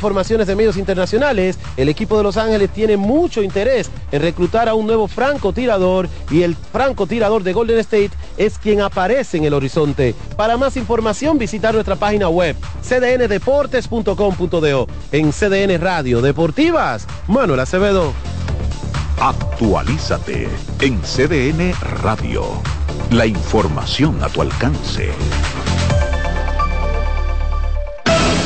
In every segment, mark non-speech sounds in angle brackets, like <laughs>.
informaciones de medios internacionales, el equipo de Los Ángeles tiene mucho interés en reclutar a un nuevo francotirador y el francotirador de Golden State es quien aparece en el horizonte. Para más información visitar nuestra página web cdndeportes.com.do en CDN Radio Deportivas. Manuel Acevedo. Actualízate en CDN Radio. La información a tu alcance.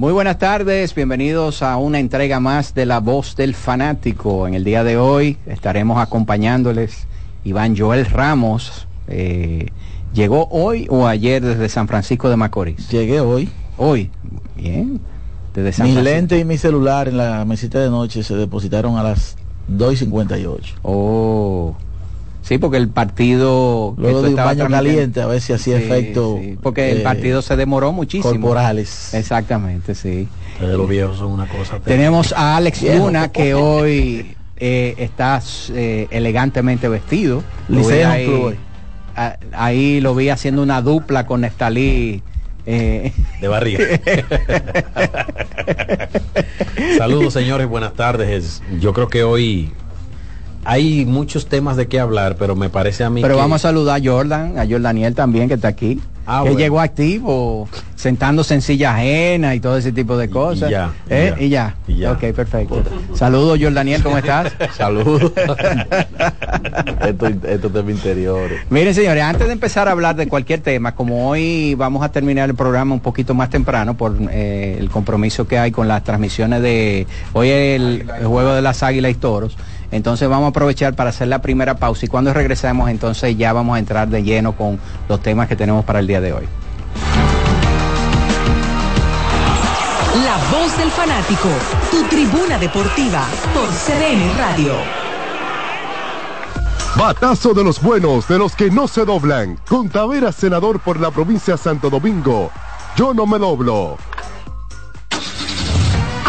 Muy buenas tardes, bienvenidos a una entrega más de La Voz del Fanático. En el día de hoy estaremos acompañándoles Iván Joel Ramos. Eh, ¿Llegó hoy o ayer desde San Francisco de Macorís? Llegué hoy. Hoy, bien. Desde San mi Francisco. lente y mi celular en la mesita de noche se depositaron a las 2.58. Oh. Sí, porque el partido luego de un baño caliente a ver si hacía sí, efecto sí, porque el eh, partido se demoró muchísimo corporales exactamente sí Pero los viejos son una cosa tenemos a Alex Viejo. Luna que hoy eh, está eh, elegantemente vestido ahí, a, ahí lo vi haciendo una dupla con Nestalí eh. De barriga. <laughs> Saludos señores, buenas tardes. Yo creo que hoy hay muchos temas de qué hablar, pero me parece a mí. Pero que... vamos a saludar a Jordan, a Jordaniel también, que está aquí. Ah, que bueno. llegó activo, sentándose en silla ajena y todo ese tipo de cosas. Y ya, y ¿Eh? ya. y ya. Y ya. Ok, perfecto. Saludos, Jordaniel, ¿cómo estás? <laughs> Saludos. <laughs> esto, esto es de mi interior. Miren, señores, antes de empezar a hablar de cualquier tema, como hoy vamos a terminar el programa un poquito más temprano por eh, el compromiso que hay con las transmisiones de hoy el, el juego de las águilas y toros. Entonces vamos a aprovechar para hacer la primera pausa y cuando regresemos entonces ya vamos a entrar de lleno con los temas que tenemos para el día de hoy. La voz del fanático, tu tribuna deportiva por CDN Radio. Batazo de los buenos, de los que no se doblan. Con Tavera, senador por la provincia de Santo Domingo. Yo no me doblo.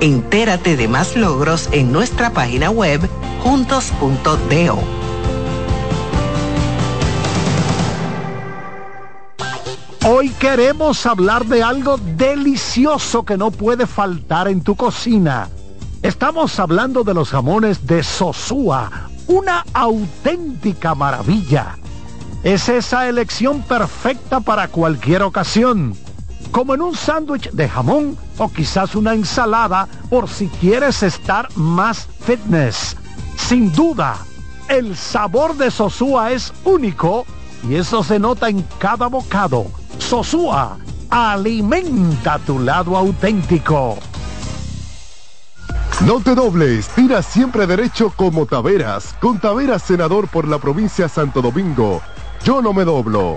Entérate de más logros en nuestra página web juntos.do. Hoy queremos hablar de algo delicioso que no puede faltar en tu cocina. Estamos hablando de los jamones de Sosúa, una auténtica maravilla. Es esa elección perfecta para cualquier ocasión, como en un sándwich de jamón o quizás una ensalada por si quieres estar más fitness. Sin duda, el sabor de Sosúa es único y eso se nota en cada bocado. Sosúa, alimenta tu lado auténtico. No te dobles, tira siempre derecho como Taveras. Con Taveras, senador por la provincia Santo Domingo. Yo no me doblo.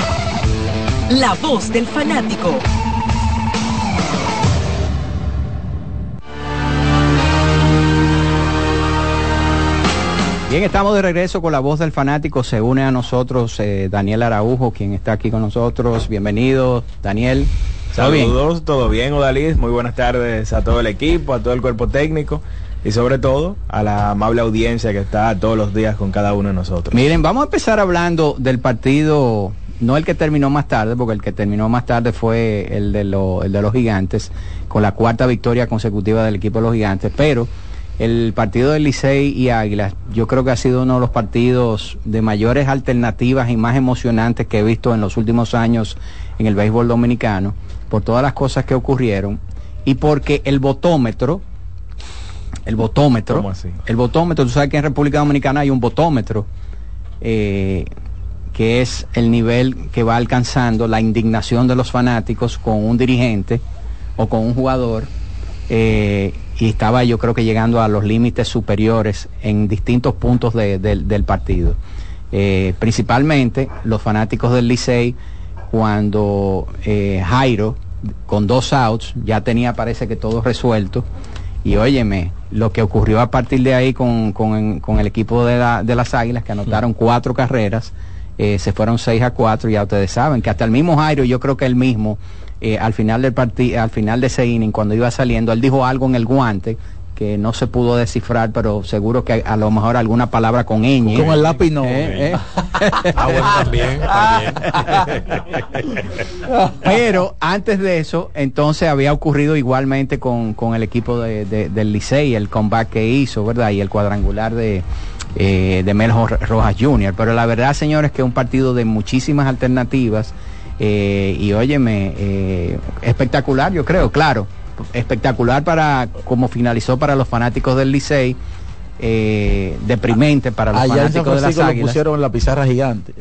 La Voz del Fanático. Bien, estamos de regreso con la voz del fanático. Se une a nosotros eh, Daniel Araujo, quien está aquí con nosotros. Bienvenido, Daniel. ¿Todo Saludos, bien? todo bien, Odalís. Muy buenas tardes a todo el equipo, a todo el cuerpo técnico y sobre todo a la amable audiencia que está todos los días con cada uno de nosotros. Miren, vamos a empezar hablando del partido, no el que terminó más tarde, porque el que terminó más tarde fue el de, lo, el de los gigantes, con la cuarta victoria consecutiva del equipo de los gigantes, pero el partido del Licey y Águilas, yo creo que ha sido uno de los partidos de mayores alternativas y más emocionantes que he visto en los últimos años en el béisbol dominicano, por todas las cosas que ocurrieron y porque el botómetro, el botómetro, el botómetro, tú sabes que en República Dominicana hay un botómetro eh, que es el nivel que va alcanzando la indignación de los fanáticos con un dirigente o con un jugador. Eh, y estaba yo creo que llegando a los límites superiores en distintos puntos de, de, del partido. Eh, principalmente los fanáticos del Licey cuando eh, Jairo con dos outs ya tenía parece que todo resuelto y óyeme lo que ocurrió a partir de ahí con, con, con el equipo de, la, de, las Águilas que anotaron cuatro carreras eh, se fueron seis a cuatro ya ustedes saben que hasta el mismo Jairo yo creo que él mismo eh, al final del partido, al final de ese inning, cuando iba saliendo, él dijo algo en el guante que no se pudo descifrar, pero seguro que a, a lo mejor alguna palabra con ñ. Con el lápiz no. Eh, eh. ah, bueno, también, también. <laughs> pero antes de eso, entonces había ocurrido igualmente con, con el equipo de, de, del Licey, el comeback que hizo, ¿verdad? Y el cuadrangular de, eh, de Mel Rojas Jr. Pero la verdad, señores, que es un partido de muchísimas alternativas. Eh, y óyeme, eh, espectacular yo creo, claro, espectacular para como finalizó para los fanáticos del Licey. eh, deprimente para los Allá en San fanáticos de las lo Águilas. pusieron en la pizarra gigante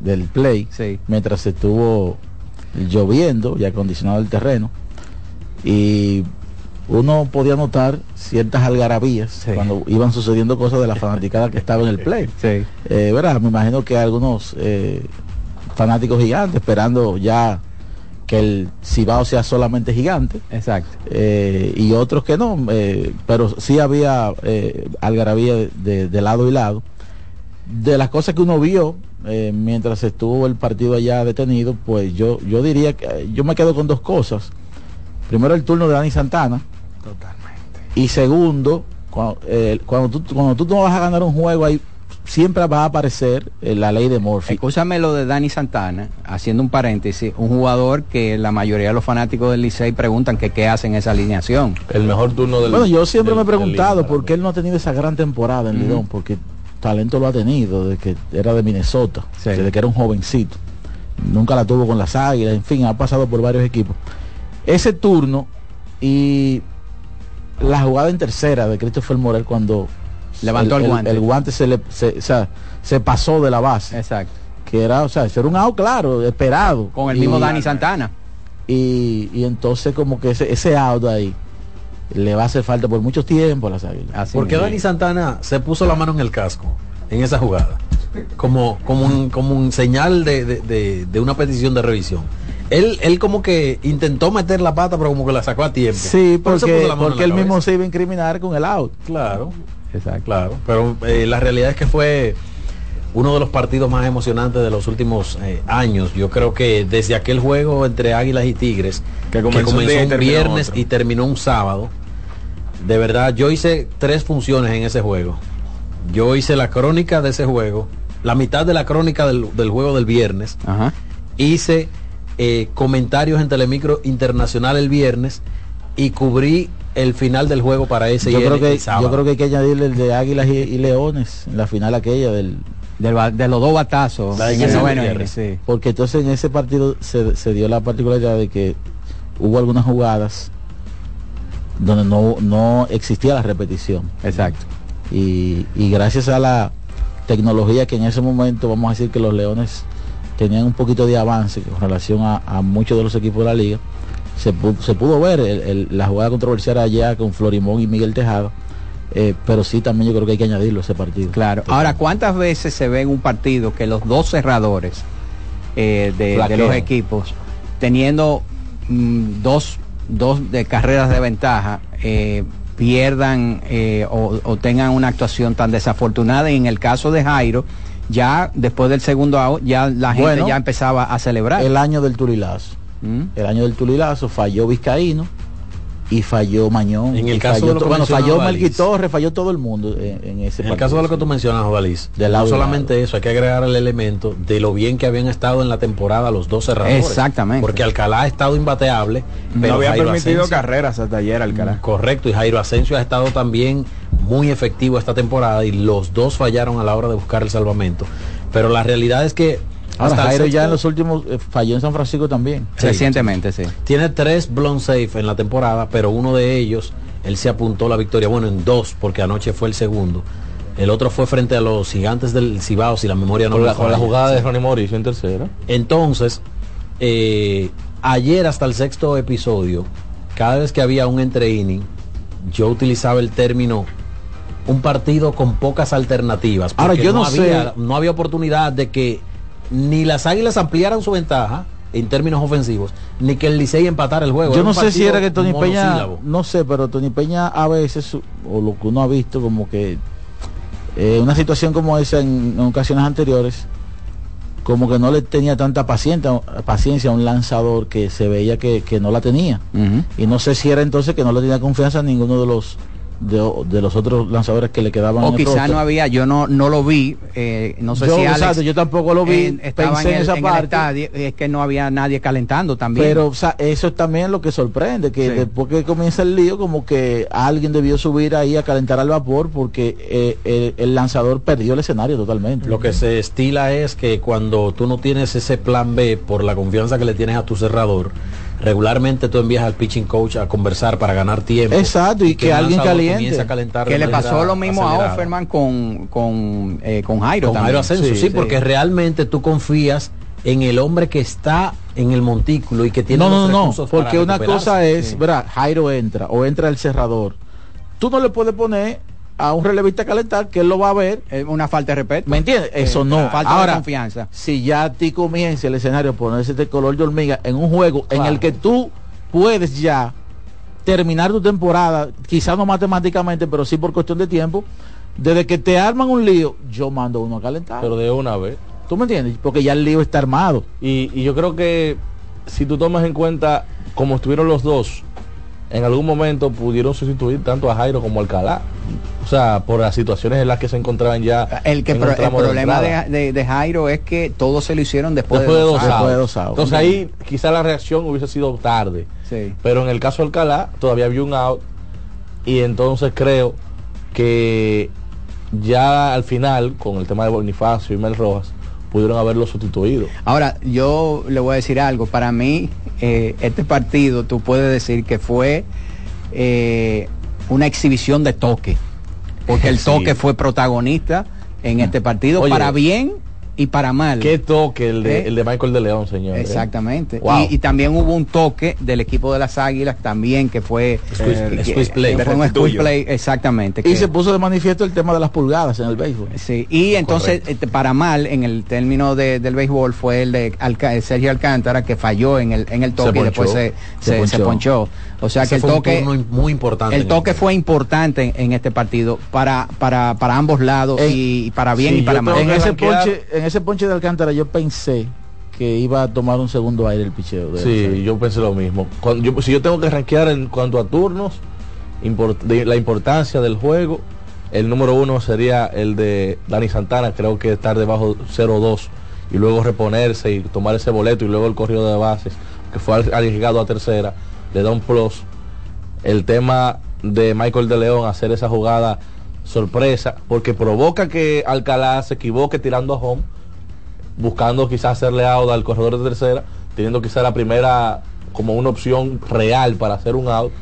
del play mientras estuvo lloviendo y acondicionado el terreno y uno podía notar ciertas algarabías cuando iban sucediendo cosas de la fanaticada que estaba en el play Sí. Eh, ¿verdad? me imagino que algunos eh, fanáticos gigantes esperando ya que el Cibao sea solamente gigante Exacto. eh, y otros que no, eh, pero sí había eh, algarabía de, de- de lado y lado. De las cosas que uno vio mientras estuvo el partido allá detenido, pues yo, yo diría que yo me quedo con dos cosas. Primero el turno de Dani Santana. Y segundo, cuando, eh, cuando, tú, cuando tú no vas a ganar un juego ahí, siempre va a aparecer eh, la ley de Murphy. Escúchame lo de Dani Santana, haciendo un paréntesis, un jugador que la mayoría de los fanáticos del Licey preguntan que qué hace en esa alineación. El mejor turno del Bueno, yo siempre me he preguntado por qué él no ha tenido esa gran temporada en Ujú. Lidón, porque talento lo ha tenido desde que era de Minnesota, desde que era un jovencito. Nunca la tuvo con las águilas, en fin, ha pasado por varios equipos. Ese turno y la jugada en tercera de Christopher Morel cuando Levantó el guante. El, guante se le se, o sea, se pasó de la base. Exacto. Que era, o sea, eso era un out claro, esperado. Con el mismo Dani Santana. Y, y entonces como que ese, ese out ahí le va a hacer falta por mucho tiempo a las águilas. Porque Dani Santana se puso la mano en el casco en esa jugada. Como, como, un, como un señal de, de- de- de una petición de revisión. Él, él como que intentó meter la pata, pero como que la sacó a tiempo. Sí, porque, porque él mismo se iba a incriminar con el out. Claro. Claro. Pero eh, la realidad es que fue uno de los partidos más emocionantes de los últimos eh, años. Yo creo que desde aquel juego entre Águilas y Tigres, que comenzó comenzó, un viernes otro. y terminó un sábado, de verdad, yo hice tres funciones en ese juego. Yo hice la crónica de ese juego, la mitad de la crónica del, del juego del viernes. Hice eh, comentarios en Telemicro Internacional el viernes y cubrí el final del juego para ese Yo creo, que, yo creo que hay que añadirle el de Águilas y, y Leones en la final aquella del, de los dos batazos La en sí. Porque entonces en ese partido se, se dio la particularidad de que hubo algunas jugadas donde no, no existía la repetición. Exacto. Y, y gracias a la tecnología que en ese momento vamos a decir que los Leones tenían un poquito de avance con relación a, a muchos de los equipos de la liga, se, pu- se pudo ver el- el- la jugada controversial allá con Florimón y Miguel Tejada. eh, pero sí también yo creo que hay que añadirlo a ese partido. Claro. Ahora, ¿cuántas veces se ve en un partido que los dos cerradores eh, de, los equipos, teniendo mm, dos, dos de carreras de ventaja, eh, pierdan eh, o, o tengan una actuación tan desafortunada? Y en el caso de Jairo, ya después del segundo out, ya la gente Bueno, ya empezaba a celebrar. El año del Tulilazo. El año del Tulilazo falló Vizcaíno y falló Mañón. En el y caso falló de lo que bueno, falló. Melqui Torres, falló todo el mundo en, en ese En el caso de lo que tú mencionas, De no lado solamente eso, hay que agregar el elemento de lo bien que habían estado en la temporada los dos cerradores. Exactamente. Porque Alcalá ha estado imbateable, pero no había Jairo permitido Asensio- carreras hasta ayer Alcalá. Correcto, y Jairo Asensio ha estado también muy efectivo esta temporada y los dos fallaron a la hora de buscar el salvamento. Pero la realidad es que Ahora hasta Jairo ya en los últimos eh, falló en San Francisco también. Recientemente, sí. Tiene tres blown safe en la temporada, pero uno de ellos, él se apuntó la victoria. Bueno, en dos, porque anoche fue el segundo. El otro fue frente a los gigantes del Cibao, si la memoria no Con me la, con la jugada de. Ronnie Mauricio en tercera. Entonces, eh, ayer hasta el sexto episodio, cada vez que había un entre inning, yo utilizaba el término un partido con pocas alternativas. Ahora, porque yo no había, sé- no había oportunidad de que ni las águilas ampliaran su ventaja en términos ofensivos, ni que el Licey empatara el juego. Yo Era no sé si era que Tony Peña, no sé, pero Tony Peña a veces, o lo que uno ha visto como que eh, una situación como esa en, en ocasiones anteriores, como que no le tenía tanta paciencia, paciencia a un lanzador que se veía que, que no la tenía. Y no sé si era entonces que no le tenía confianza a ninguno de los de, de los otros lanzadores que le quedaban. O en el quizá roster. no había, yo no, no lo vi, eh, no sé Yo, si Alex exacto, yo tampoco lo vi, eh, estaba pensé en en el, esa en el parte. estadio, es que no había nadie calentando también. Pero o sea, eso es también lo que sorprende, que Sí. después que comienza el lío, como que alguien debió subir ahí a calentar al vapor porque eh, el, el lanzador perdió el escenario totalmente. Lo que se estila es que cuando tú no tienes ese plan B por la confianza que le tienes a tu cerrador, regularmente tú envías al pitching coach a conversar para ganar tiempo. Exacto, y que, alguien caliente. comienza a calentar Que le pasó lo mismo a. Offerman con, con, eh, con Jairo Con también. Jairo Asensio, sí, porque realmente tú confías en el hombre que está en el montículo y que tiene No, los no, no, recursos para porque una cosa es, Sí. verá, Jairo entra o entra el cerrador. Tú no le puedes poner a un relevista a calentar que él lo va a ver. Es una falta de respeto. ¿Me entiendes? Eso no. Falta Ahora, de confianza. si ya a ti comienza el escenario a ponerse de color de hormiga en un juego en el que tú puedes ya terminar tu temporada, quizás no matemáticamente, pero sí por cuestión de tiempo, desde que te arman un lío, yo mando uno a calentar. Pero de una vez. ¿Tú me entiendes? Porque ya el lío está armado. Y, y yo creo que si tú tomas en cuenta cómo estuvieron los dos, en algún momento pudieron sustituir tanto a Jairo como a Alcalá. O sea, por las situaciones en las que se encontraban ya. El, que en pro- el de problema de, de- de Jairo es que todos se lo hicieron después, después de dos outs. Entonces ahí quizá la reacción hubiese sido tarde. Sí. Pero en el caso de Alcalá todavía había un out y entonces creo que ya al final, con el tema de Bonifacio y Mel Rojas, pudieron haberlo sustituido. Ahora, yo le voy a decir algo. Para mí, eh, este partido, tú puedes decir que fue eh, una exhibición de toque. Porque el <laughs> Sí. toque fue protagonista en este partido, Oye, para bien y para mal. Qué toque el de, ¿Eh? el de Michael de León, señor. ¿eh? Exactamente. Wow. Y, y también hubo un toque del equipo de las Águilas también que fue play. fue un squeeze play, exactamente. Y que- se puso de manifiesto el tema de las pulgadas en el béisbol. Sí, y entonces este, para mal en el término de- del béisbol fue el de Alca- Sergio Alcántara que falló en el en el toque y después se, Se se, se ponchó. O sea Ese que el toque muy importante. el toque fue importante en, en este partido para para para ambos lados y para bien Sí, y para mal. en ese ponche en ese ponche de Alcántara yo pensé que iba a tomar un segundo aire el picheo de Sí, yo pensé lo mismo. Cuando yo, si yo tengo que rankear en cuanto a turnos, import- de la importancia del juego, el número uno sería el de Dani Santana, creo que estar debajo 0-2 y luego reponerse y tomar ese boleto y luego el corrido de bases, que fue al- arriesgado a tercera, le da un plus. El tema de Michael de León hacer esa jugada sorpresa, porque provoca que Alcalá se equivoque tirando a home, buscando quizás hacerle out al corredor de tercera, teniendo quizás la primera como una opción real para hacer un out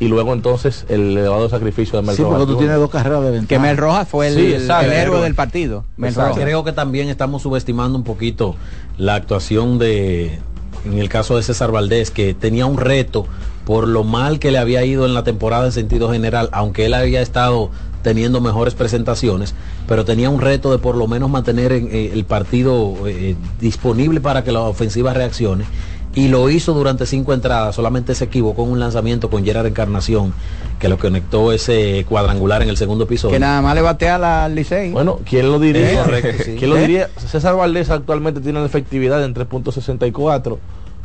y luego entonces el elevado sacrificio de Mel Sí, porque Rojas tú Jr. tienes dos carreras de ventaja. que Mel Rojas fue el, Sí, el- exacto. el héroe del partido. Mel Exacto. Rojas. Creo que también estamos subestimando un poquito la actuación de, en el caso de César Valdés, que tenía un reto por lo mal que le había ido en la temporada en sentido general, aunque él había estado teniendo mejores presentaciones, pero tenía un reto de por lo menos mantener en- eh, el partido eh, disponible para que la ofensiva reaccione. Y lo hizo durante cinco entradas, solamente se equivocó en un lanzamiento con Gerard Encarnación, que lo conectó ese cuadrangular en el segundo episodio. Que nada más le batea la Licey. Bueno, ¿quién lo diría? Eh, correcto, <laughs> sí. ¿Quién lo ¿Eh? diría? César Valdés actualmente tiene una efectividad en 3.64,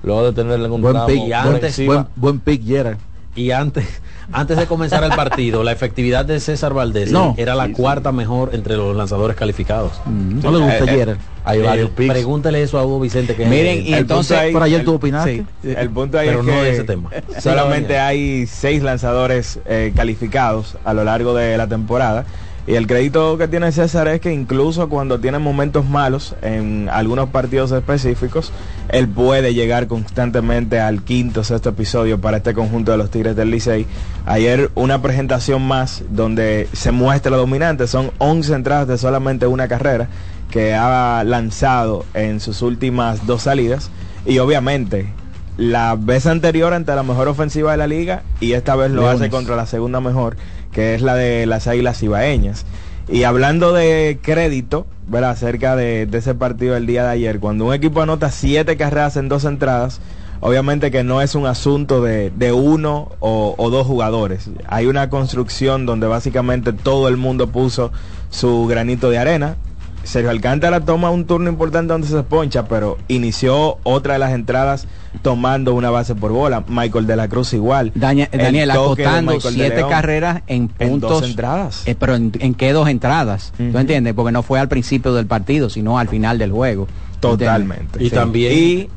luego de tenerle en un Buen tramo pick, encima. buen, buen pick, Gerard. Y antes, antes de comenzar el partido, la efectividad de César Valdés No. era la cuarta mejor entre los lanzadores calificados. No le gusta Eh, eh, Gerard. Hay Eh, varios picks. pregúntele eso a Hugo Vicente que es Miren, el- y el entonces ahí- Pero ayer el- tú opinaste. sí. El punto ahí Pero es no que de ese tema. <laughs> solamente hay seis lanzadores eh, calificados a lo largo de la temporada. Y el crédito que tiene César es que incluso cuando tiene momentos malos en algunos partidos específicos, él puede llegar constantemente al quinto, sexto episodio para este conjunto de los Tigres del Licey. Ayer una presentación más donde se muestra lo dominante, son 11 entradas de solamente una carrera que ha lanzado en sus últimas dos salidas. Y obviamente la vez anterior ante la mejor ofensiva de la liga y esta vez lo Leones. hace contra la segunda mejor, que es la de las Águilas Ibaeñas. Y hablando de crédito, ¿verdad? acerca de, ese partido del día de ayer, cuando un equipo anota siete carreras en dos entradas, obviamente que no es un asunto de, de uno o dos jugadores. Hay una construcción donde básicamente todo el mundo puso su granito de arena. Sergio Alcántara toma un turno importante donde se poncha, pero inició otra de las entradas tomando una base por bola. Michael de la Cruz igual. Daña- Daniel acotando siete León carreras en en puntos dos entradas. Eh, pero en, en qué dos entradas ¿tú Ujú. entiendes? porque no fue al principio del partido sino al final del juego ¿tú Totalmente. entiendes? Y también Y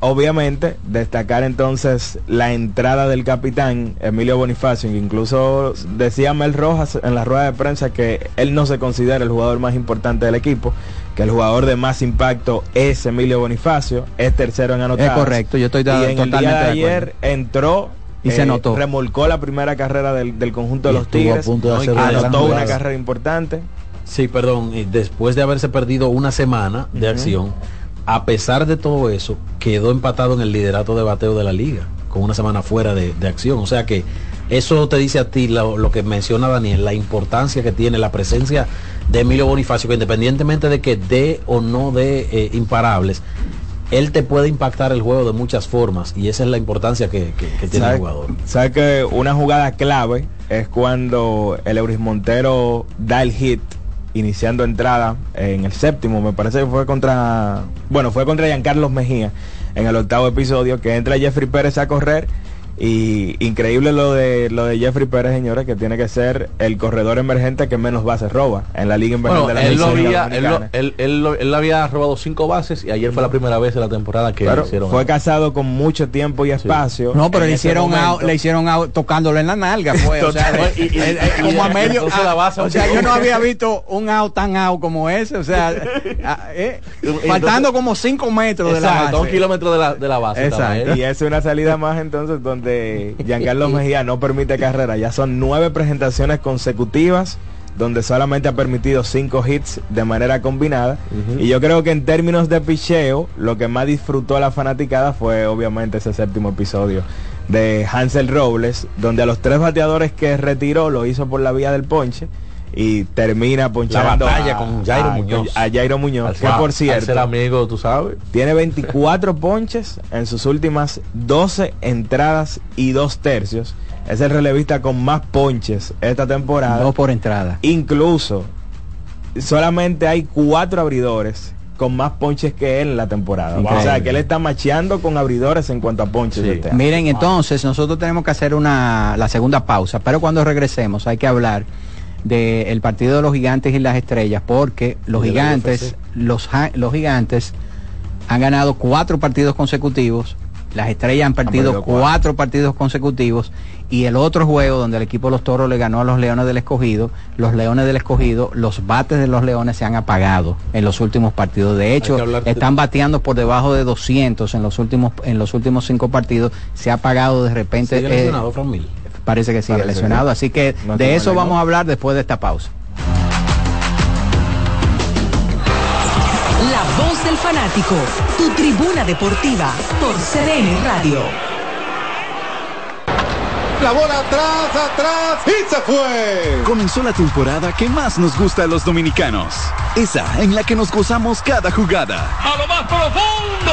obviamente, destacar entonces la entrada del capitán Emilio Bonifacio, que incluso decía Mel Rojas en la rueda de prensa que él no se considera el jugador más importante del equipo, que el jugador de más impacto es Emilio Bonifacio, es tercero en anotar. Es correcto, yo estoy y en totalmente el día de de ayer entró Y se eh, notó. remolcó la primera carrera del, del conjunto de Y los a Tigres, punto de hacer una gran anotó una carrera importante. Sí, perdón, y después de haberse perdido una semana de acción, a pesar de todo eso, quedó empatado en el liderato de bateo de la liga, con una semana fuera de, de acción. O sea que eso te dice a ti lo, lo que menciona Daniel, la importancia que tiene la presencia de Emilio Bonifacio, que independientemente de que dé o no dé eh, imparables, él te puede impactar el juego de muchas formas y esa es la importancia que, que- que tiene el ¿Sabe- jugador. ¿Sabe que una jugada clave es cuando el Euris Montero da el hit iniciando entrada en el séptimo, me parece que fue contra, bueno, fue contra Giancarlos Mejía en el octavo episodio, que entra Jeffrey Pérez a correr y increíble lo de lo de Jeffrey Pérez, señores, que tiene que ser el corredor emergente que menos bases roba en la Liga Invernal Bueno, de la él, lo había, él, lo- él- él lo- él había robado cinco bases y ayer fue la primera vez en la temporada que Claro, hicieron. fue casado con mucho tiempo y espacio. No, pero le hicieron out, le hicieron out tocándole en la nalga, pues, o sea, <laughs> Y- y- eh, eh, y- como a medio, la ah, base o sea, yo no <laughs> había visto un out tan out como ese, o sea, <laughs> ah, eh, faltando como 5 metros de la Exacto, base. un kilómetro de la, de la base. Exacto. Y es una salida más entonces donde Giancarlo <laughs> Mejía no permite carrera. Ya son nueve presentaciones consecutivas donde solamente ha permitido cinco hits de manera combinada. Y yo creo que en términos de picheo, lo que más disfrutó la fanaticada fue obviamente ese séptimo episodio de Hansel Robles, donde a los tres bateadores que retiró lo hizo por la vía del ponche. Y termina ponchando batalla a- con Jairo a- Muñoz. A Jairo Muñoz, Al que por cierto ser amigo, tú sabes. tiene 24 <laughs> ponches en sus últimas 12 entradas y dos tercios. Es el relevista con más ponches esta temporada. Dos por entrada. Incluso solamente hay cuatro abridores con más ponches que él en la temporada. O sea que él está macheando con abridores en cuanto a ponches. este. Miren, entonces nosotros tenemos que hacer una la segunda pausa, pero cuando regresemos hay que hablar del partido de los gigantes y las estrellas, porque los de gigantes, los, los gigantes han ganado cuatro partidos consecutivos, las estrellas han perdido perdido cuatro. cuatro. partidos consecutivos y el otro juego donde el equipo de los toros le ganó a los leones del escogido, los leones del escogido, los bates de los leones se han apagado en los últimos partidos. De hecho, están bateando por debajo de 200 en los últimos en los últimos cinco partidos. Se ha apagado de repente. Eh. Parece que sigue Parece lesionado. que- Así que No de eso vamos a hablar después de esta pausa. La voz del fanático, tu tribuna deportiva por CDN Radio. La bola atrás, atrás y se fue. Comenzó la temporada que más nos gusta a los dominicanos. Esa en la que nos gozamos cada jugada. A lo más profundo.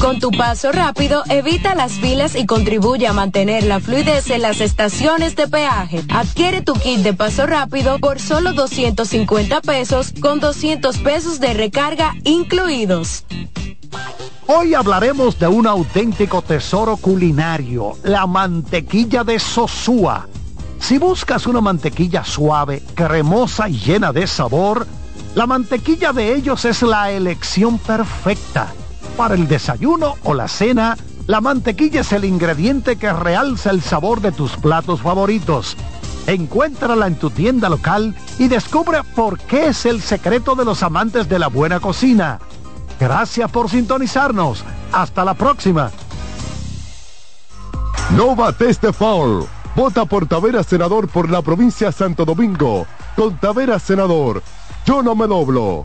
Con tu paso rápido, evita las filas y contribuye a mantener la fluidez en las estaciones de peaje. Adquiere tu kit de paso rápido por solo 250 pesos con 200 pesos de recarga incluidos. Hoy hablaremos de un auténtico tesoro culinario, la mantequilla de Sosúa. Si buscas una mantequilla suave, cremosa y llena de sabor, la mantequilla de ellos es la elección perfecta. Para el desayuno o la cena, la mantequilla es el ingrediente que realza el sabor de tus platos favoritos. Encuéntrala en tu tienda local y descubre por qué es el secreto de los amantes de la buena cocina. Gracias por sintonizarnos. Hasta la próxima. No. Vota por Tavera Senador por la provincia Santo Domingo. Con Tavera Senador, Yo no me doblo.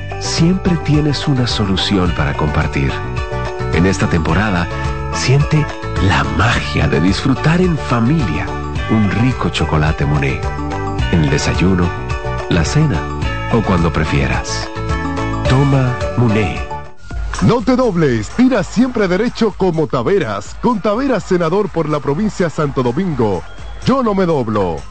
siempre tienes una solución para compartir. En esta temporada, siente la magia de disfrutar en familia un rico chocolate Monet. En el desayuno, la cena o cuando prefieras. Toma Monet. No te dobles, tira siempre derecho como Taveras, con Taveras senador por la provincia Santo Domingo. Yo no me doblo.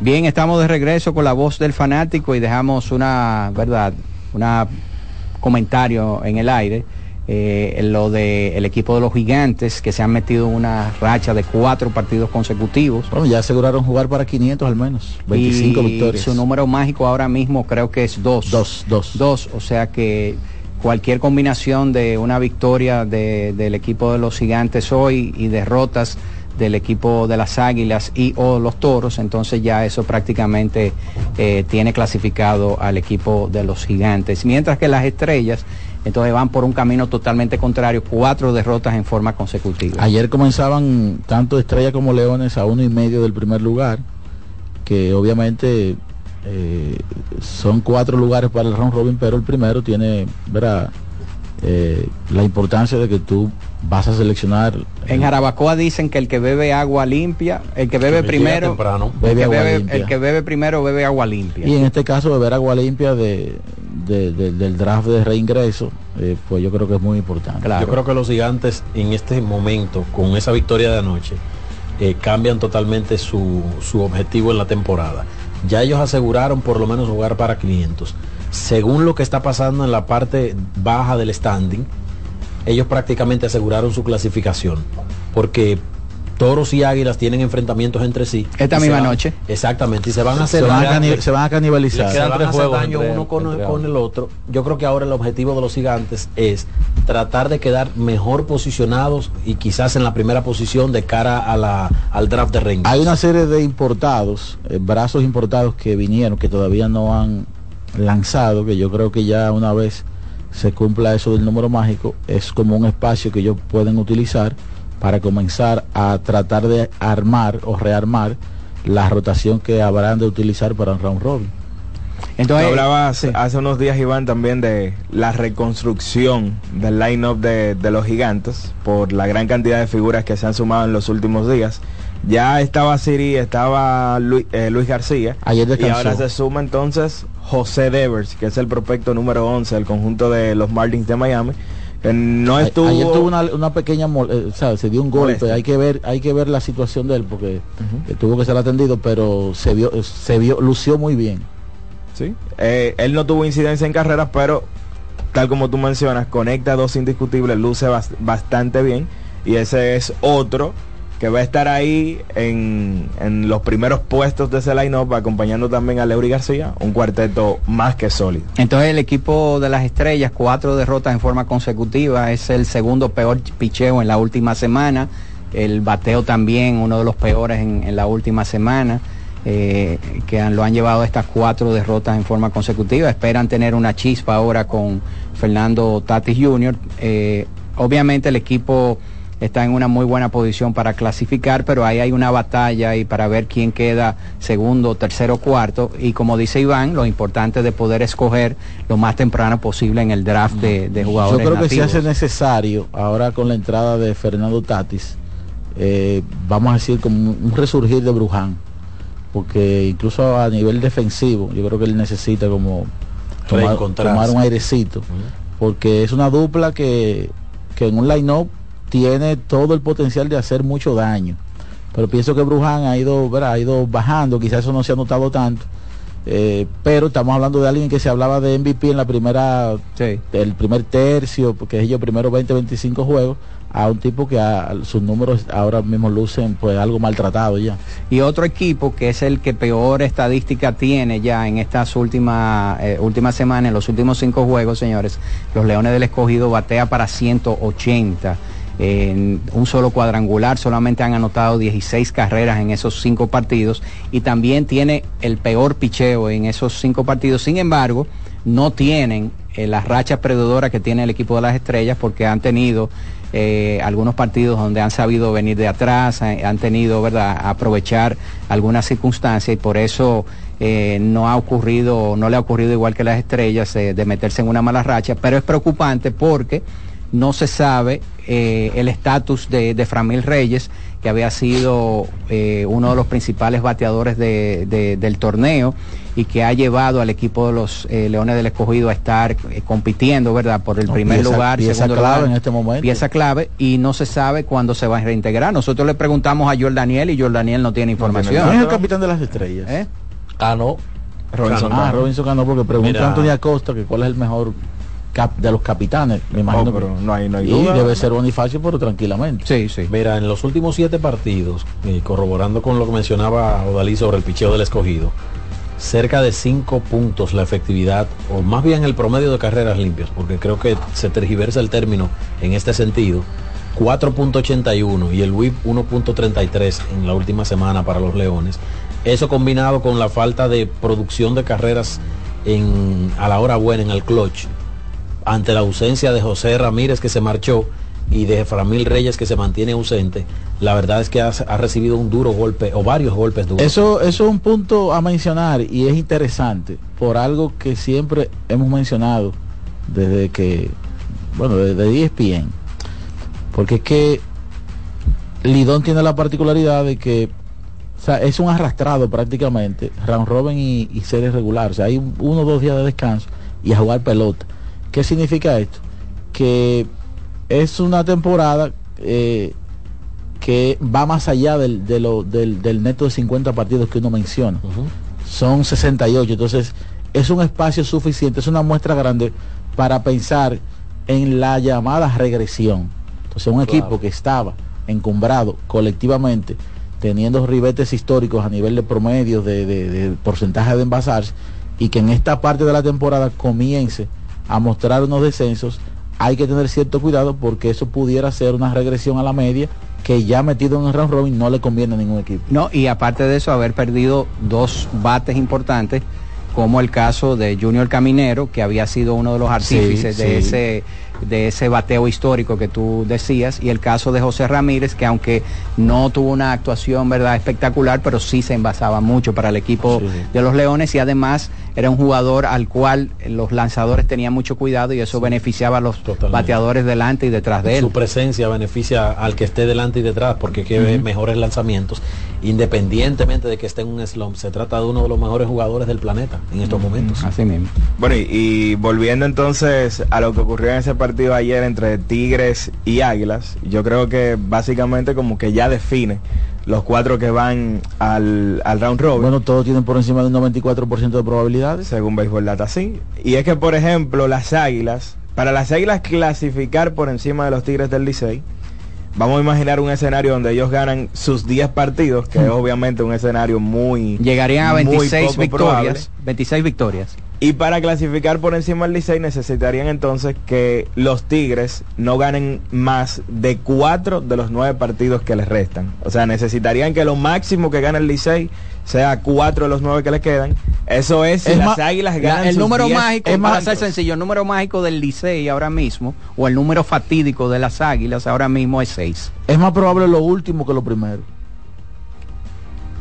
Bien, estamos de regreso con la voz del fanático y dejamos una, verdad, una comentario en el aire. Eh, lo del equipo de los gigantes que se han metido en una racha de cuatro partidos consecutivos. Bueno, ya aseguraron jugar para 500 al menos, 25 y victorias. Su número mágico ahora mismo creo que es dos. Dos, dos. Dos, o sea que cualquier combinación de una victoria de, del equipo de los gigantes hoy y derrotas del equipo de las Águilas y o los Toros, entonces ya eso prácticamente eh, tiene clasificado al equipo de los Gigantes. Mientras que las Estrellas, entonces van por un camino totalmente contrario, cuatro derrotas en forma consecutiva. Ayer comenzaban tanto Estrella como Leones a uno y medio del primer lugar, que obviamente eh, son cuatro lugares para el round robin, pero el primero tiene, verá, eh, la importancia de que tú vas a seleccionar. En Jarabacoa dicen que el que bebe agua limpia, el que bebe primero, bebe el, que agua bebe, limpia. el que bebe primero bebe agua limpia. Y en este caso beber agua limpia de, de- de- del draft de reingreso, eh, pues yo creo que es muy importante. Yo creo que los gigantes en este momento, con esa victoria de anoche, eh, cambian totalmente su, su objetivo en la temporada. Ya ellos aseguraron por lo menos jugar para 500. Según lo que está pasando en la parte baja del standing, ellos prácticamente aseguraron su clasificación. Porque toros y águilas tienen enfrentamientos entre sí. Esta misma van- noche. Exactamente. Y se van a hacer Se van a daño. se van a canibalizar. Se Quedan van tres a hacer juegos daño entre- uno con, entre con el otro. Yo creo que ahora el objetivo de los gigantes es tratar de quedar mejor posicionados y quizás en la primera posición de cara a la, al draft de Rangers. Hay una serie de importados, eh, brazos importados que vinieron, que todavía no han lanzado, que yo creo que ya una vez se cumpla eso del número mágico, es como un espacio que ellos pueden utilizar para comenzar a tratar de armar o rearmar la rotación que habrán de utilizar para un round robin. Entonces, hablaba hace, hace unos días, Iván, también de la reconstrucción del line-up de, de los gigantes por la gran cantidad de figuras que se han sumado en los últimos días. Ya estaba Siri, estaba Luis, eh, Luis García. Ayer y ahora se suma entonces José Devers, que es el prospecto número 11 del conjunto de los Marlins de Miami. Que no estuvo... Ayer tuvo una, una pequeña, eh, sea, se dio un golpe, Molestia. hay que ver, hay que ver la situación de él porque eh, tuvo que ser atendido, pero se vio, eh, se vio, lució muy bien. Sí. Eh, él no tuvo incidencia en carreras, pero tal como tú mencionas, conecta dos indiscutibles, luce bas- bastante bien. Y ese es otro que va a estar ahí en, en los primeros puestos de ese line-up, acompañando también a Leury García, un cuarteto más que sólido. Entonces el equipo de las estrellas, cuatro derrotas en forma consecutiva, es el segundo peor picheo en la última semana. El bateo también, uno de los peores en, en la última semana. eh, que lo han llevado a estas cuatro derrotas en forma consecutiva. Esperan tener una chispa ahora con Fernando Tatis Jr. Eh, obviamente el equipo está en una muy buena posición para clasificar, pero ahí hay una batalla y para ver quién queda segundo, tercero, cuarto. Y como dice Iván, lo importante de poder escoger lo más temprano posible en el draft de, de Yo jugadores. creo que si hace necesario, ahora con la entrada de Fernando Tatis, eh, vamos a decir como un resurgir de Bruján, porque incluso a nivel defensivo, yo creo que él necesita como tomar, tomar un airecito, porque es una dupla que, que en un line-up tiene todo el potencial de hacer mucho daño. Pero pienso que Bruján ha ido, ¿verdad? ha ido bajando, quizás eso no se ha notado tanto. Eh, pero estamos hablando de alguien que se hablaba de MVP en la primera el primer tercio porque ellos primero 20 25 juegos a un tipo que a- sus números ahora mismo lucen pues algo maltratado ya Y otro equipo que es el que peor estadística tiene ya en estas últimas eh, últimas semanas, en los últimos cinco juegos, señores, los Leones del Escogido batea para 180. En un solo cuadrangular, solamente han anotado 16 carreras en esos cinco partidos y también tiene el peor picheo en esos cinco partidos. Sin embargo, no tienen eh, las rachas perdedoras que tiene el equipo de las estrellas porque han tenido eh, algunos partidos donde han sabido venir de atrás, eh, han tenido, ¿verdad?, aprovechar algunas circunstancias y por eso eh, no ha ocurrido, no le ha ocurrido igual que las estrellas de meterse en una mala racha, pero es preocupante porque no se sabe eh, el estatus de, de Framil Reyes, que había sido eh, uno de los principales bateadores de- de- del torneo y que ha llevado al equipo de los eh, Leones del Escogido a estar eh, compitiendo, ¿verdad? Por el No, primer pieza- lugar, pieza segundo clave lugar, en este momento. pieza clave y no se sabe cuándo se va a reintegrar. Nosotros le preguntamos a Joel Daniel y Joel Daniel no tiene información. ¿Quién es el capitán de las estrellas? ¿Eh? Cano Robinson ah, Robinson Cano porque preguntó Mira. a Antonio Acosta que cuál es el mejor cap de los capitanes me imagino Oh, pero no hay- no hay y duda. debe ser Bonifacio pero tranquilamente sí sí Mira, en los últimos siete partidos, y corroborando con lo que mencionaba Odalí sobre el picheo del escogido, cerca de cinco puntos la efectividad, o más bien el promedio de carreras limpias, porque creo que se tergiversa el término en este sentido. 4.81 y el WIP 1.33 en la última semana para los Leones. Eso combinado con la falta de producción de carreras en, a la hora buena en el clutch, ante la ausencia de José Ramírez que se marchó y de Framil Reyes que se mantiene ausente, la verdad es que ha, recibido un duro golpe o varios golpes duros. Eso, es un punto a mencionar y es interesante por algo que siempre hemos mencionado desde que, bueno, desde ESPN. Porque es que Lidón tiene la particularidad de que es un arrastrado prácticamente, round robin y, y serie regular. O sea, hay un- uno o dos días de descanso y a jugar pelota. ¿Qué significa esto? Que es una temporada eh, que va más allá del, de lo- del, del neto de 50 partidos que uno menciona. Son 68, entonces es un espacio suficiente, es una muestra grande para pensar en la llamada regresión. Entonces un equipo que estaba encumbrado colectivamente, teniendo ribetes históricos a nivel de promedios, de, de- de porcentaje de envasarse, y que en esta parte de la temporada comience a mostrar unos descensos, hay que tener cierto cuidado porque eso pudiera ser una regresión a la media que ya metido en el round robin no le conviene a ningún equipo. No, y aparte de eso, haber perdido dos bates importantes, como el caso de Junior Caminero, que había sido uno de los artífices Sí, de sí. ese de ese bateo histórico que tú decías, y el caso de José Ramírez, que aunque no tuvo una actuación verdad espectacular, pero sí se envasaba mucho para el equipo de los Leones y además era un jugador al cual los lanzadores tenían mucho cuidado y eso beneficiaba a los bateadores delante y detrás de él. Su presencia beneficia al que esté delante y detrás porque que ve Ujú. mejores lanzamientos, independientemente de que esté en un slump. Se trata de uno de los mejores jugadores del planeta en estos momentos. Así mismo. Bueno, y, y volviendo entonces a lo que ocurrió en ese partido ayer entre Tigres y Águilas, yo creo que básicamente como que ya define los cuatro que van al, al round robin. Bueno, todos tienen por encima de un 94% de probabilidades. Según Baseball Data, sí. Y es que, por ejemplo, las Águilas, para las Águilas clasificar por encima de los Tigres del Licey, vamos a imaginar un escenario donde ellos ganan sus 10 partidos, que es obviamente un escenario muy... Llegarían a muy 26 poco victorias, probable. 26 victorias. Y para clasificar por encima del Licey necesitarían entonces que los Tigres no ganen más de cuatro de los nueve partidos que les restan. O sea, necesitarían que lo máximo que gane el Licey sea cuatro de los nueve que le quedan. Eso es, si Es las águilas la- ganan el sus número 10 mágico, para ser sencillo, el número mágico del Licey ahora mismo, o el número fatídico de las águilas ahora mismo es 6. Es más probable lo último que lo primero.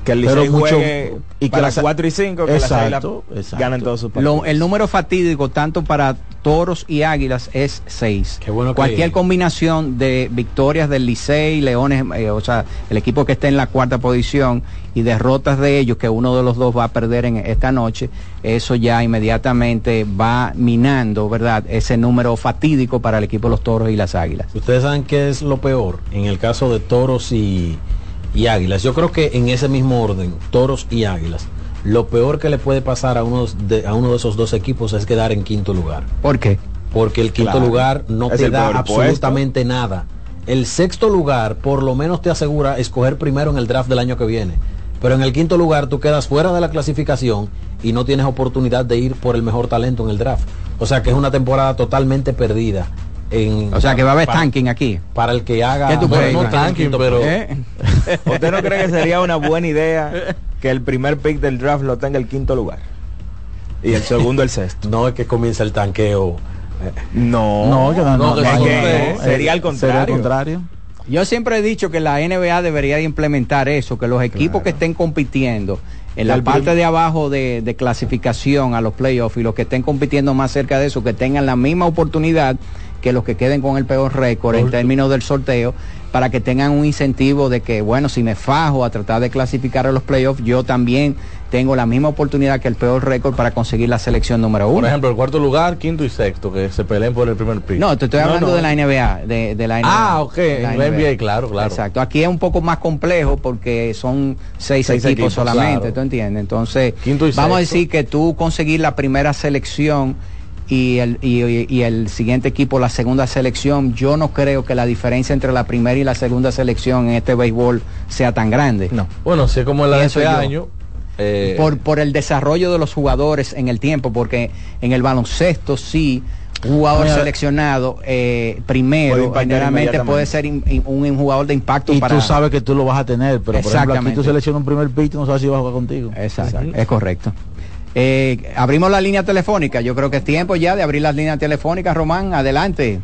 Que el Licey mucho- juegue y que para las- 4 y 5, que las Exacto, águilas exacto. ganen todos sus partidos. Lo- el número fatídico tanto para toros y águilas es 6. bueno que- Cualquier combinación de victorias del Licey, Leones, eh, o sea, el equipo que esté en la cuarta posición y derrotas de ellos, que uno de los dos va a perder en esta noche, eso ya inmediatamente va minando, ¿verdad? Ese número fatídico para el equipo de los toros y las águilas. Ustedes saben qué es lo peor en el caso de toros y, y águilas. Yo creo que en ese mismo orden, toros y águilas, lo peor que le puede pasar a uno de, a uno de esos dos equipos es quedar en quinto lugar. ¿Por qué? Porque el quinto Claro. lugar no Es te da puesto. absolutamente nada. El sexto lugar por lo menos te asegura escoger primero en el draft del año que viene. Pero en el quinto lugar tú quedas fuera de la clasificación y no tienes oportunidad de ir por el mejor talento en el draft. O sea que es una temporada totalmente perdida. En, O sea que va a haber para- tanking aquí. Para el que haga... ¿Qué tú Bueno, crees, no tanking, pero... ¿Eh? <laughs> ¿Usted no cree que sería una buena idea que el primer pick del draft lo tenga el quinto lugar? Y el segundo el sexto. No es que comienza el tanqueo. No, No, que no, no, es no, que no, sería al contrario. sería al contrario. Yo siempre he dicho que la NBA debería implementar eso, que los equipos que estén compitiendo en la parte de abajo de, de clasificación a los playoffs y los que estén compitiendo más cerca de eso, que tengan la misma oportunidad que los que queden con el peor récord en términos del sorteo, para que tengan un incentivo de que, bueno, si me fajo a tratar de clasificar a los playoffs, yo también tengo la misma oportunidad que el peor récord para conseguir la selección número uno. Por ejemplo, el cuarto lugar, quinto y sexto, que se peleen por el primer pick. No, te estoy hablando de la NBA, de, de la NBA. Ah, ok, de en la NBA, claro, claro. Exacto. Aquí es un poco más complejo porque son seis, Seis equipos, equipos, solamente, claro. ¿tú entiendes? Entonces, Quinto y vamos a decir que tú conseguir la primera selección y el, y, y- y el siguiente equipo la segunda selección, yo no creo que la diferencia entre la primera y la segunda selección en este béisbol sea tan grande. No. Bueno, es como en la de Pienso este año. eh, Por, por el desarrollo de los jugadores en el tiempo, porque en el baloncesto sí, un jugador Mira, seleccionado eh, primero generalmente puede ser in- in- un, un jugador de impacto Y para tú sabes que tú lo vas a tener, pero por ejemplo aquí tú seleccionas un primer pick, tú no sabes si va a jugar contigo. Exacto, es correcto. Eh, abrimos la línea telefónica. Yo creo que es tiempo ya de abrir las líneas telefónicas, Román. Adelante.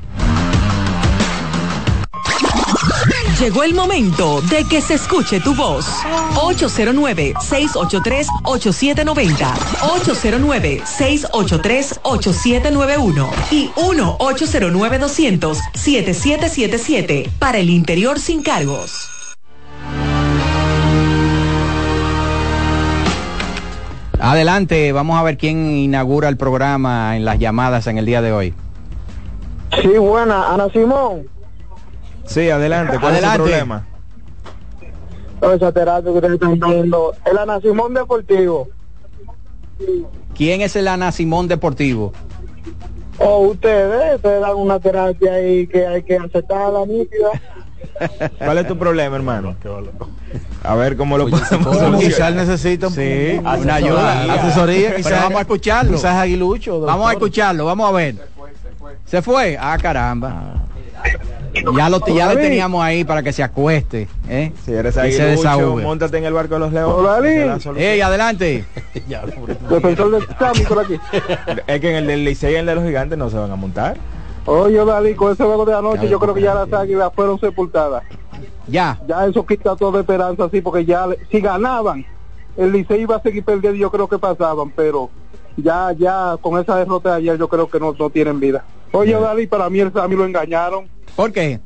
Llegó el momento de que se escuche tu voz. 809-683-8790. 809-683-8791. Y 1-809-200-7777. Para el interior sin cargos. Adelante, vamos a ver quién inaugura el programa en las llamadas en el día de hoy. Sí, buena, Ana Simón. Sí, adelante. ¿Cuál Adelante. es su problema? Esa terapia que ustedes están dando. El Ana Simón Deportivo. ¿Quién es el Ana Simón Deportivo? O ustedes, ustedes dan una terapia ahí que hay que aceptarla nítida. ¿Cuál es tu problema, hermano? A ver cómo lo podemos Quizás necesita un- Sí, un- una ayuda. Asesoría, quizás. vamos a escucharlo. Quizás aguilucho. Vamos a escucharlo, vamos a ver. Se fue. Ah, caramba. Ya lo ya lo teníamos ahí para que se acueste, ¿eh? Si eres se desahogue. montate en el barco de los leones. Ey, adelante. <laughs> Defensor por aquí. Es que en el del Licey y el de los gigantes no se van a montar. Oye, Dalí, con ese juego de anoche yo creo que ya las águilas fueron sepultadas. Ya. Ya eso quita toda esperanza así, porque ya si ganaban, el Licey iba a seguir perdiendo y yo creo que pasaban, pero ya ya con esa derrota de ayer yo creo que no, no tienen vida. Oye, Dalí, para mí el Sammy lo engañaron. ¿Por qué?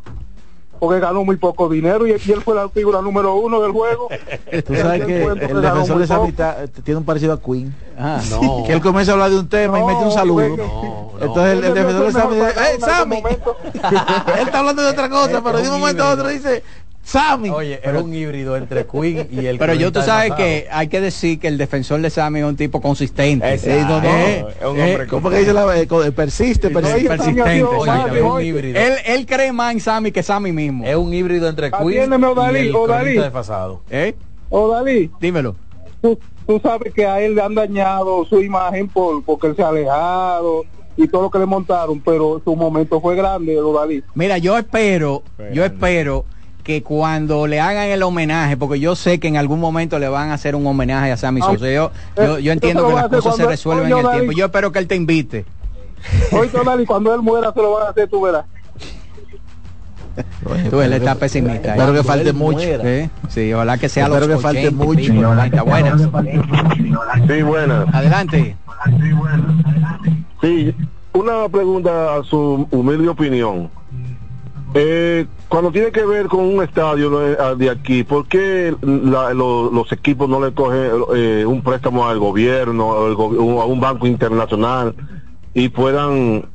Porque ganó muy poco dinero y, y él fue la figura número uno del juego. <laughs> Tú sabes que el defensor de esa mitad eh, tiene un parecido a Queen. Ah, No. Que él comienza a hablar de un tema y mete un saludo. No, no. Entonces el, el defensor de es mejor Sammy ¡Eh, <laughs> él está hablando de otra cosa, <laughs> pero de un momento a otro dice, ¡Sammy! Oye, era un híbrido entre Queen y el Pero yo tú sabes pasado. que hay que decir que el defensor de Sammy es un tipo consistente. Exacto. Eh, no, no, Es un hombre eh, ¿Cómo que dice la eh, eh, persiste, persiste? persistente. Es un híbrido. Él, él cree más en Sammy que Sammy mismo. Es un híbrido entre Queen Odalí, y el Odalí. pasado. ¿Eh? O Dalí, Dímelo. tú, tú sabes que a él le han dañado su imagen por porque él se ha alejado y todo lo que le montaron, pero su momento fue grande, lo Dalí. Mira, yo espero, yo espero que cuando le hagan el homenaje, porque yo sé que en algún momento le van a hacer un homenaje a Sammy Sosa, yo, yo, yo entiendo que las cosas se resuelven en el tiempo. Yo espero que él te invite. Hoy, y cuando él muera se lo van a hacer, tú verás. Tú él está pesimista. Espero que falte mucho. ¿Sí? sí, ojalá que sea Espero que falte mucho. Buenas. Sí, buenas. Adelante. Sí, una pregunta a su humilde opinión. Eh, cuando tiene que ver con un estadio eh, de aquí, ¿por qué la, lo, los equipos no le cogen eh, un préstamo al gobierno, a un banco internacional y puedan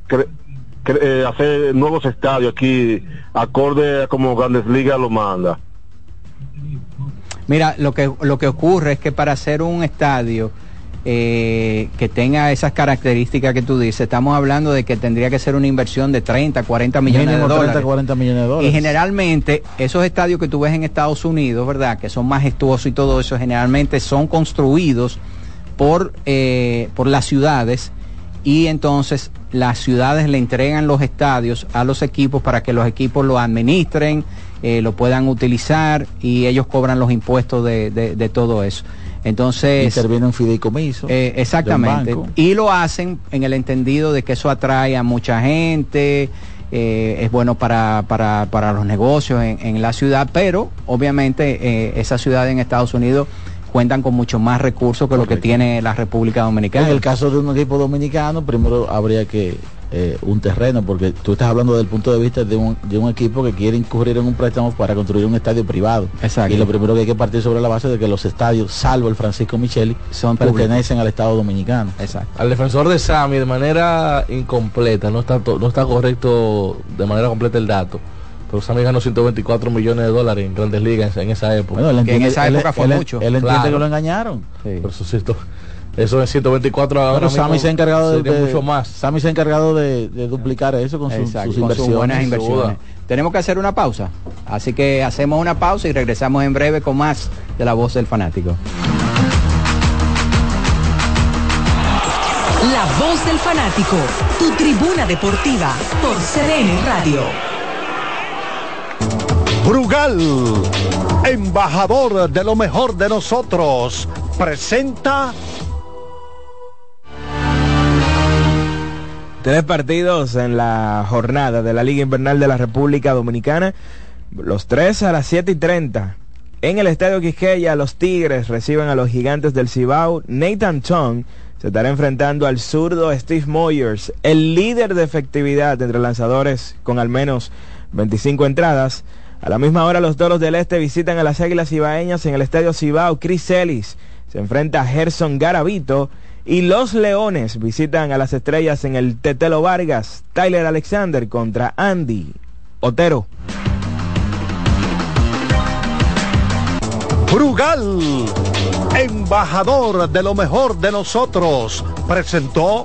eh, hacer nuevos estadios aquí, acorde a como Grandes Ligas lo manda? Mira, lo que, lo que ocurre es que para hacer un estadio, eh, que tenga esas características que tú dices, estamos hablando de que tendría que ser una inversión de 30, 40 millones de dólares. 40 millones de dólares. Y generalmente esos estadios que tú ves en Estados Unidos, ¿verdad? Que son majestuosos y todo eso, generalmente son construidos por, eh, por las ciudades y entonces las ciudades le entregan los estadios a los equipos para que los equipos lo administren, eh, lo puedan utilizar y ellos cobran los impuestos de, de todo eso. Entonces... Interviene un fideicomiso. Eh, exactamente. Y lo hacen en el entendido de que eso atrae a mucha gente, eh, es bueno para, para, para los negocios en, en, la ciudad, pero obviamente eh, esas ciudades en Estados Unidos cuentan con mucho más recursos que lo que tiene la República Dominicana. En el caso de un equipo dominicano, primero habría que eh, un terreno, porque tú estás hablando del punto de vista de un, de un equipo que quiere incurrir en un préstamo para construir un estadio privado. Exacto. Y lo primero que hay que partir sobre la base de que los estadios, salvo el Francisco Micheli, son pertenecen al Estado Dominicano. Exacto. Al defensor de Sami de manera incompleta, no está, no está correcto de manera completa el dato. Pero Sammy ganó 124 millones de dólares en grandes ligas en, esa época. Bueno, en esa época fue mucho. Él entiende que lo engañaron. Sí. Por eso, eso es 124 ahora. Sammy se ha encargado de, mucho más. Sammy se ha encargado de, de duplicar eso con, su, sus inversiones. Sus buenas inversiones. Tenemos que hacer una pausa. Así que hacemos una pausa y regresamos en breve con más de la voz del fanático. La voz del fanático, tu tribuna deportiva por CDN Radio. Brugal, embajador de lo mejor de nosotros, presenta Tres partidos en la jornada de la Liga Invernal de la República Dominicana. Los tres a las 7 y 30. En el Estadio Quisqueya, los Tigres reciben a los gigantes del Cibao. Nathan Chong se estará enfrentando al zurdo Steve Moyers, el líder de efectividad entre lanzadores con al menos 25 entradas. A la misma hora, los Toros del Este visitan a las Águilas Cibaeñas en el Estadio Cibao. Chris Ellis se enfrenta a Gerson Garavito y los Leones visitan a las estrellas en el Tetelo Vargas. Tyler Alexander contra Andy Otero. Brugal, embajador de lo mejor de nosotros, presentó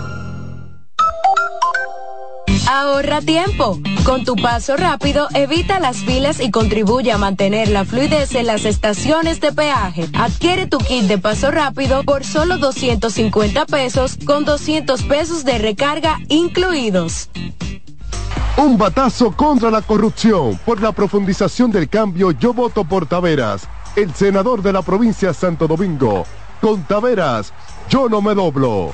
Ahorra tiempo. Con tu paso rápido, evita las filas y contribuye a mantener la fluidez en las estaciones de peaje. Adquiere tu kit de paso rápido por solo 250 pesos con 200 pesos de recarga incluidos. Un batazo contra la corrupción. Por la profundización del cambio, yo voto por Taveras, el senador de la provincia Santo Domingo. Con Taveras, yo no me doblo.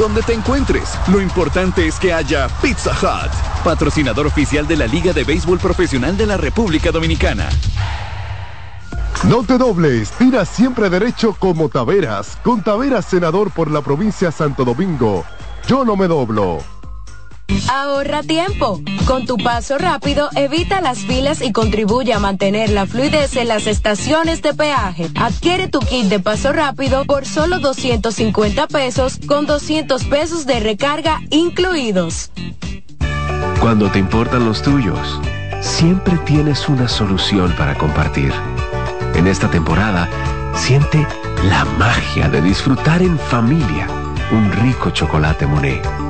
Donde te encuentres, lo importante es que haya Pizza Hut, patrocinador oficial de la Liga de Béisbol Profesional de la República Dominicana. No te dobles, tira siempre derecho como Taveras, con Taveras senador por la provincia Santo Domingo. Yo no me doblo. Ahorra tiempo. Con tu paso rápido, evita las filas y contribuye a mantener la fluidez en las estaciones de peaje. Adquiere tu kit de paso rápido por solo 250 pesos con 200 pesos de recarga incluidos. Cuando te importan los tuyos, siempre tienes una solución para compartir. En esta temporada, siente la magia de disfrutar en familia un rico chocolate Monet.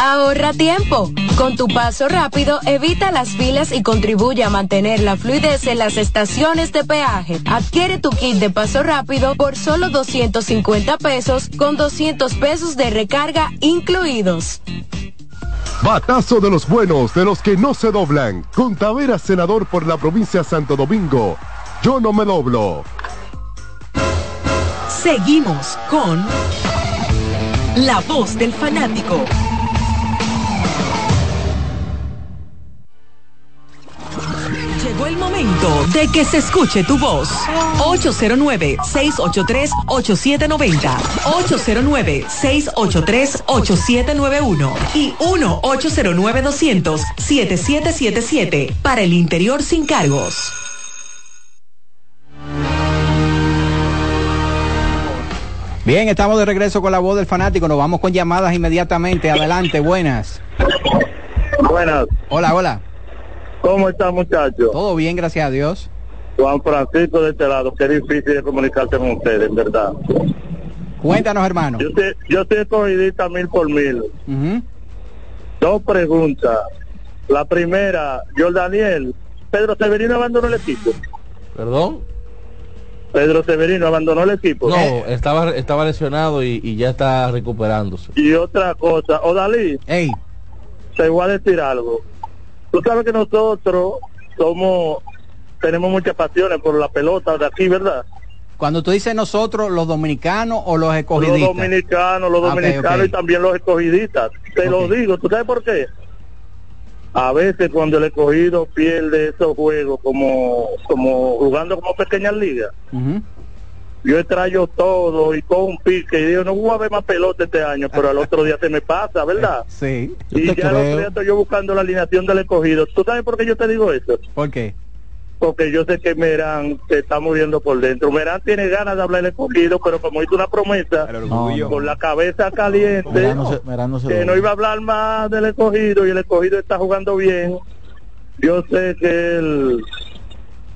Ahorra tiempo. Con tu paso rápido, evita las filas y contribuye a mantener la fluidez en las estaciones de peaje. Adquiere tu kit de paso rápido por solo 250 pesos con 200 pesos de recarga incluidos. Batazo de los buenos, de los que no se doblan. Con Taveras senador por la provincia Santo Domingo. Yo no me doblo. Seguimos con La Voz del Fanático. Momento de que se escuche tu voz. 809-683-8790. 809-683-8791. Y 1-809-200-7777. Para el interior sin cargos. Bien, estamos de regreso con la voz del fanático. Nos vamos con llamadas inmediatamente. Adelante, buenas. Buenas. Hola, hola. ¿Cómo está, muchacho? Todo bien, gracias a Dios. Juan Francisco de este lado, que difícil de comunicarse con ustedes, en verdad. Cuéntanos, hermano. Yo estoy, yo estoy mil por mil. Dos preguntas. La primera, Daniel, Pedro Severino abandonó el equipo. ¿Perdón? Pedro Severino abandonó el equipo. No, estaba, estaba lesionado y, y ya está recuperándose. Y otra cosa, Odalí, Ey, te voy a decir algo. Tú sabes que nosotros somos, tenemos muchas pasiones por la pelota de aquí, ¿verdad? cuando tú dices nosotros, los dominicanos o los escogidistas. Los dominicanos, los Ah, dominicanos y también los escogidistas. Te lo digo, ¿tú sabes por qué? A veces cuando el escogido pierde esos juegos como, como jugando como pequeñas ligas. Yo extraño todo y con un pique y digo, no voy a ver más pelota este año, pero al otro día se me pasa, ¿verdad? <laughs> Sí. Y ya el otro día estoy yo buscando la alineación del escogido. ¿Tú sabes por qué yo te digo eso? ¿Por qué? Porque yo sé que Merán se está muriendo por dentro. Merán tiene ganas de hablar el escogido, pero como hizo una promesa, con la cabeza caliente, Merán no se- Merán no se que no iba a hablar más del escogido y el escogido está jugando bien. Yo sé que él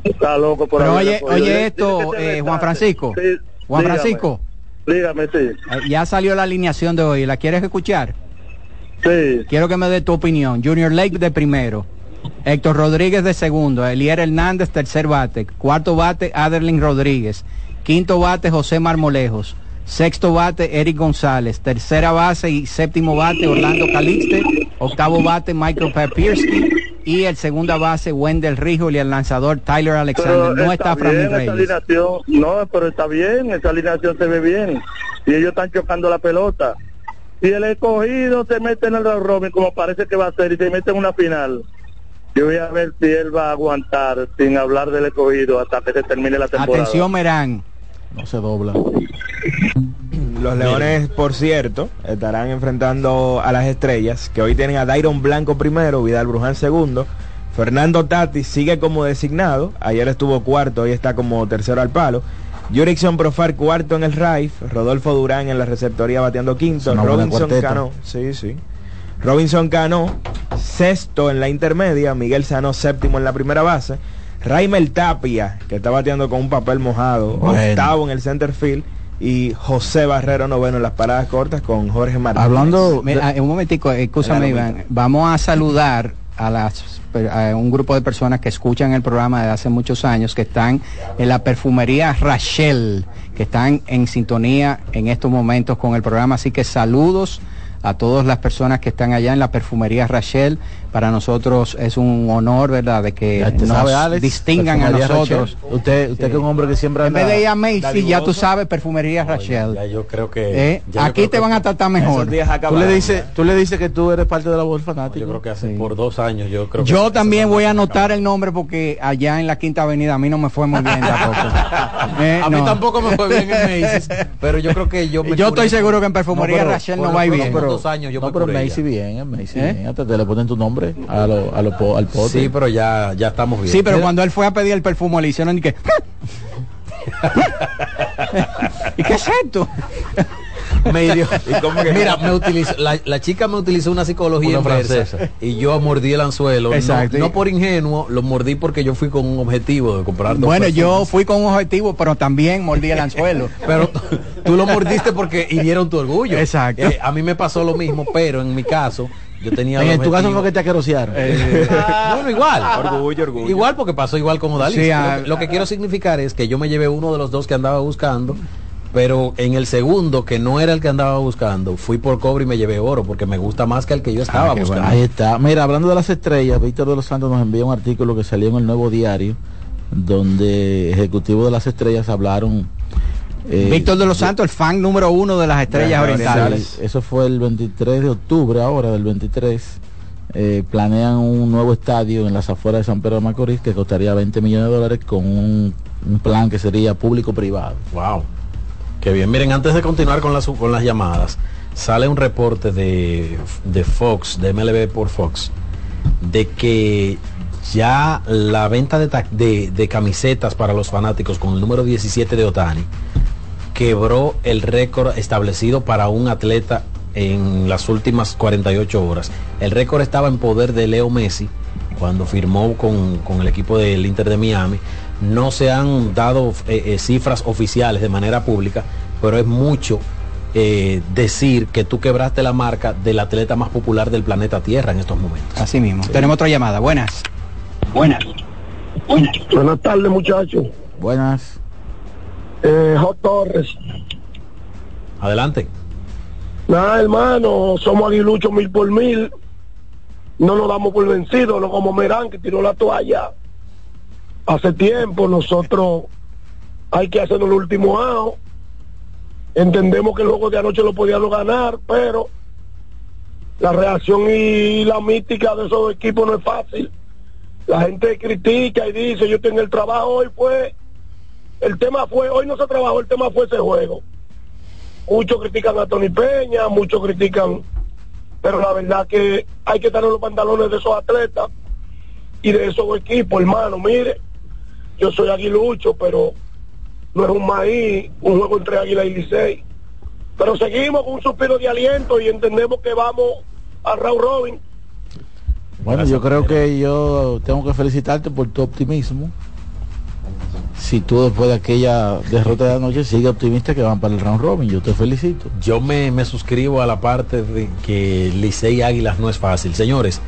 está loco por Pero oye, oye esto, eh, Juan. Francisco. Sí, Juan dígame. Francisco, Dígame, sí. eh, ya salió la alineación de hoy. ¿La quieres escuchar? Sí. Quiero que me dé tu opinión. Junior Lake de primero. Héctor Rodríguez de segundo. Elier Hernández tercer bate. Cuarto bate Aderlin Rodríguez. Quinto bate José Marmolejos. Sexto bate Eric González. Tercera base y séptimo bate Orlando Calixte. Octavo bate Michael Papierski. Y el segunda base Wendell Rijo y el lanzador Tyler Alexander. Pero no está Framil bien esa Reyes. alineación. No, pero está bien, esa alineación se ve bien. Y ellos están chocando la pelota. Si el escogido se mete en el round robin, como parece que va a ser, y se mete en una final, yo voy a ver si él va a aguantar sin hablar del escogido hasta que se termine la temporada. Atención, Merán. No se dobla. Los Leones, por cierto, estarán enfrentando a las estrellas, que hoy tienen a Dairon Blanco primero, Vidal Bruján segundo. Fernando Tati sigue como designado, ayer estuvo cuarto, hoy está como tercero al palo. Jurickson Profar cuarto en el Raif, Rodolfo Durán en la receptoría bateando quinto, Robinson Cano, sí, sí. Robinson Cano, sexto en la intermedia, Miguel Sano séptimo en la primera base, Raimel Tapia, que está bateando con un papel mojado, octavo en el center field, y José Barrero noveno en las paradas cortas con Jorge Martínez. Hablando, de... un momentico, escúchame Iván, vamos a saludar a las a un grupo de personas que escuchan el programa desde hace muchos años, que están en la perfumería Rachel, que están en sintonía en estos momentos con el programa. Así que saludos a todas las personas que están allá en la perfumería Rachel. Para nosotros es un honor, ¿verdad?, de que nos distingan a nosotros. Usted, usted que es un hombre que siempre anda... En vez de ir a Macy, ya tú sabes, perfumería Rachel. Ya yo creo que... ¿Eh? Aquí te van a tratar mejor. Tú le, dices, tú le dices que tú eres parte de la voz fanática. Yo creo que hace por dos años yo creo Yo también voy a anotar el nombre porque allá en la Quinta Avenida a mí no me fue muy bien tampoco. <laughs> Eh, a mí tampoco me fue bien en Macy's, pero yo creo que yo me Yo estoy seguro que en perfumería Rachel no va bien dos años yo no, pero Macy bien, en Macy ¿Eh? bien. Hasta te le ponen tu nombre a lo, a lo, al pote. Sí, pero ya, ya estamos bien. Sí, pero cuando él fue a pedir el perfume le hicieron y que... <laughs> ¿Y qué es esto? <laughs> mira, me utilizó, la, la, chica me utilizó una psicología una francesa y yo mordí el anzuelo. Exacto. No, por ingenuo, lo mordí porque yo fui con un objetivo de comprar dos Bueno, yo fui con un objetivo, pero también mordí el anzuelo. <laughs> pero tú lo mordiste porque hirieron tu orgullo. Exacto. Eh, a mí me pasó lo mismo, pero en mi caso, yo tenía en tu caso fue que te aquerosearon eh, <laughs> bueno igual orgullo, orgullo. igual porque pasó igual como Dalí sí, lo, que quiero significar es que yo me llevé uno de los dos que andaba buscando pero en el segundo, que no era el que andaba buscando, fui por cobre y me llevé oro, porque me gusta más que el que yo estaba ah, buscando. Ahí está. Mira, hablando de las estrellas, Víctor de los Santos nos envió un artículo que salió en el Nuevo Diario, donde ejecutivos de las estrellas hablaron. Eh, Víctor de los Santos, el fan número uno de las estrellas orientales. Eso fue el 23 de octubre, ahora del 23. Eh, planean un nuevo estadio en las afueras de San Pedro de Macorís que costaría 20 millones de dólares con un, un plan que sería público-privado. Wow. Bien. Miren, antes de continuar con las, con las llamadas, sale un reporte de, Fox, de MLB por Fox, de que ya la venta de, de, camisetas para los fanáticos con el número 17 de Otani quebró el récord establecido para un atleta en las últimas 48 horas. El récord estaba en poder de Leo Messi cuando firmó con, con el equipo del Inter de Miami no se han dado eh, eh, cifras oficiales de manera pública, pero es mucho eh, decir que tú quebraste la marca del atleta más popular del planeta Tierra en estos momentos. Así mismo. Tenemos otra llamada. Buenas. Buenas. Buenas. Buenas tardes, muchachos. Buenas. Eh, Torres. Adelante. Nada, hermano, somos aguiluchos mil por mil. No nos damos por vencidos, no como Merán que tiró la toalla hace tiempo nosotros hay que hacer el último año entendemos que el juego de anoche lo podíamos ganar pero la reacción y la mística de esos equipos no es fácil. La gente critica y dice yo tengo el trabajo hoy fue el tema fue hoy no se trabajó el tema fue ese juego. Muchos critican a Tony Peña muchos critican pero la verdad que hay que tener los pantalones de esos atletas y de esos equipos hermano. Mire yo soy aguilucho, pero no es un maíz, un juego entre Águila y Licey. Pero seguimos con un suspiro de aliento y entendemos que vamos a Raúl Robin. Bueno, yo creo que yo tengo que felicitarte por tu optimismo. Si tú después de aquella derrota de anoche sigues optimista que van para el round robin, yo te felicito. Yo me, me suscribo a la parte de que Licey Águilas no es fácil. Señores,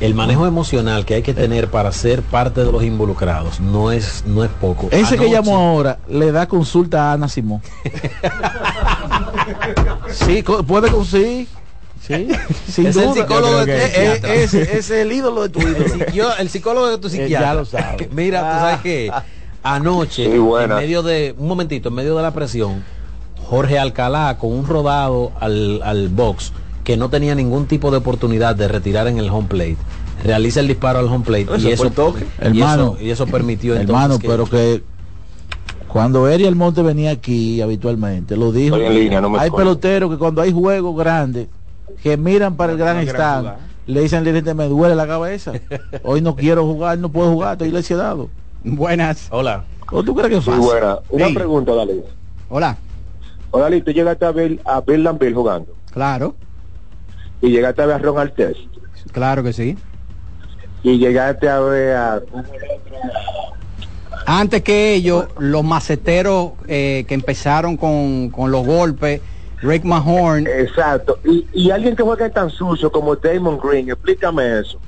el manejo emocional que hay que tener para ser parte de los involucrados no es no es poco. Ese que llamó ahora le da consulta a Ana Simón. <laughs> sí, puede conseguir. Sí, <laughs> sin es el psicólogo de tu es, es, el ídolo de tu ídolo. el psicólogo de tu psiquiatra. ya lo sabe. <laughs> Mira, tú sabes que anoche, en medio de, un momentito, en medio de la presión, Jorge Alcalá con un rodado al, al box que no tenía ningún tipo de oportunidad de retirar en el home plate realiza el disparo al home plate y, eso, hermano, y, eso, permitió hermano pero que Cuando Eri Almonte venía aquí habitualmente, lo dijo. Estoy en línea, no me hay peloteros que cuando hay juegos grandes, que miran para el gran stand, le dicen al dirigente, me duele la cabeza. Hoy no quiero jugar, no puedo jugar, estoy lesionado. Buenas. Hola. ¿O tú crees que es Sí, fácil? buena. Una Sí. pregunta, Dalí. Hola. O Dalí, tú llegaste a ver a Bill jugando Claro, y llegaste a ver a Ron Artest claro que sí. y llegaste a ver a Antes que ellos, los maceteros eh, que empezaron con, con los golpes, Rick Mahorn, exacto y, y alguien que juega tan sucio como Damon Green, explícame eso.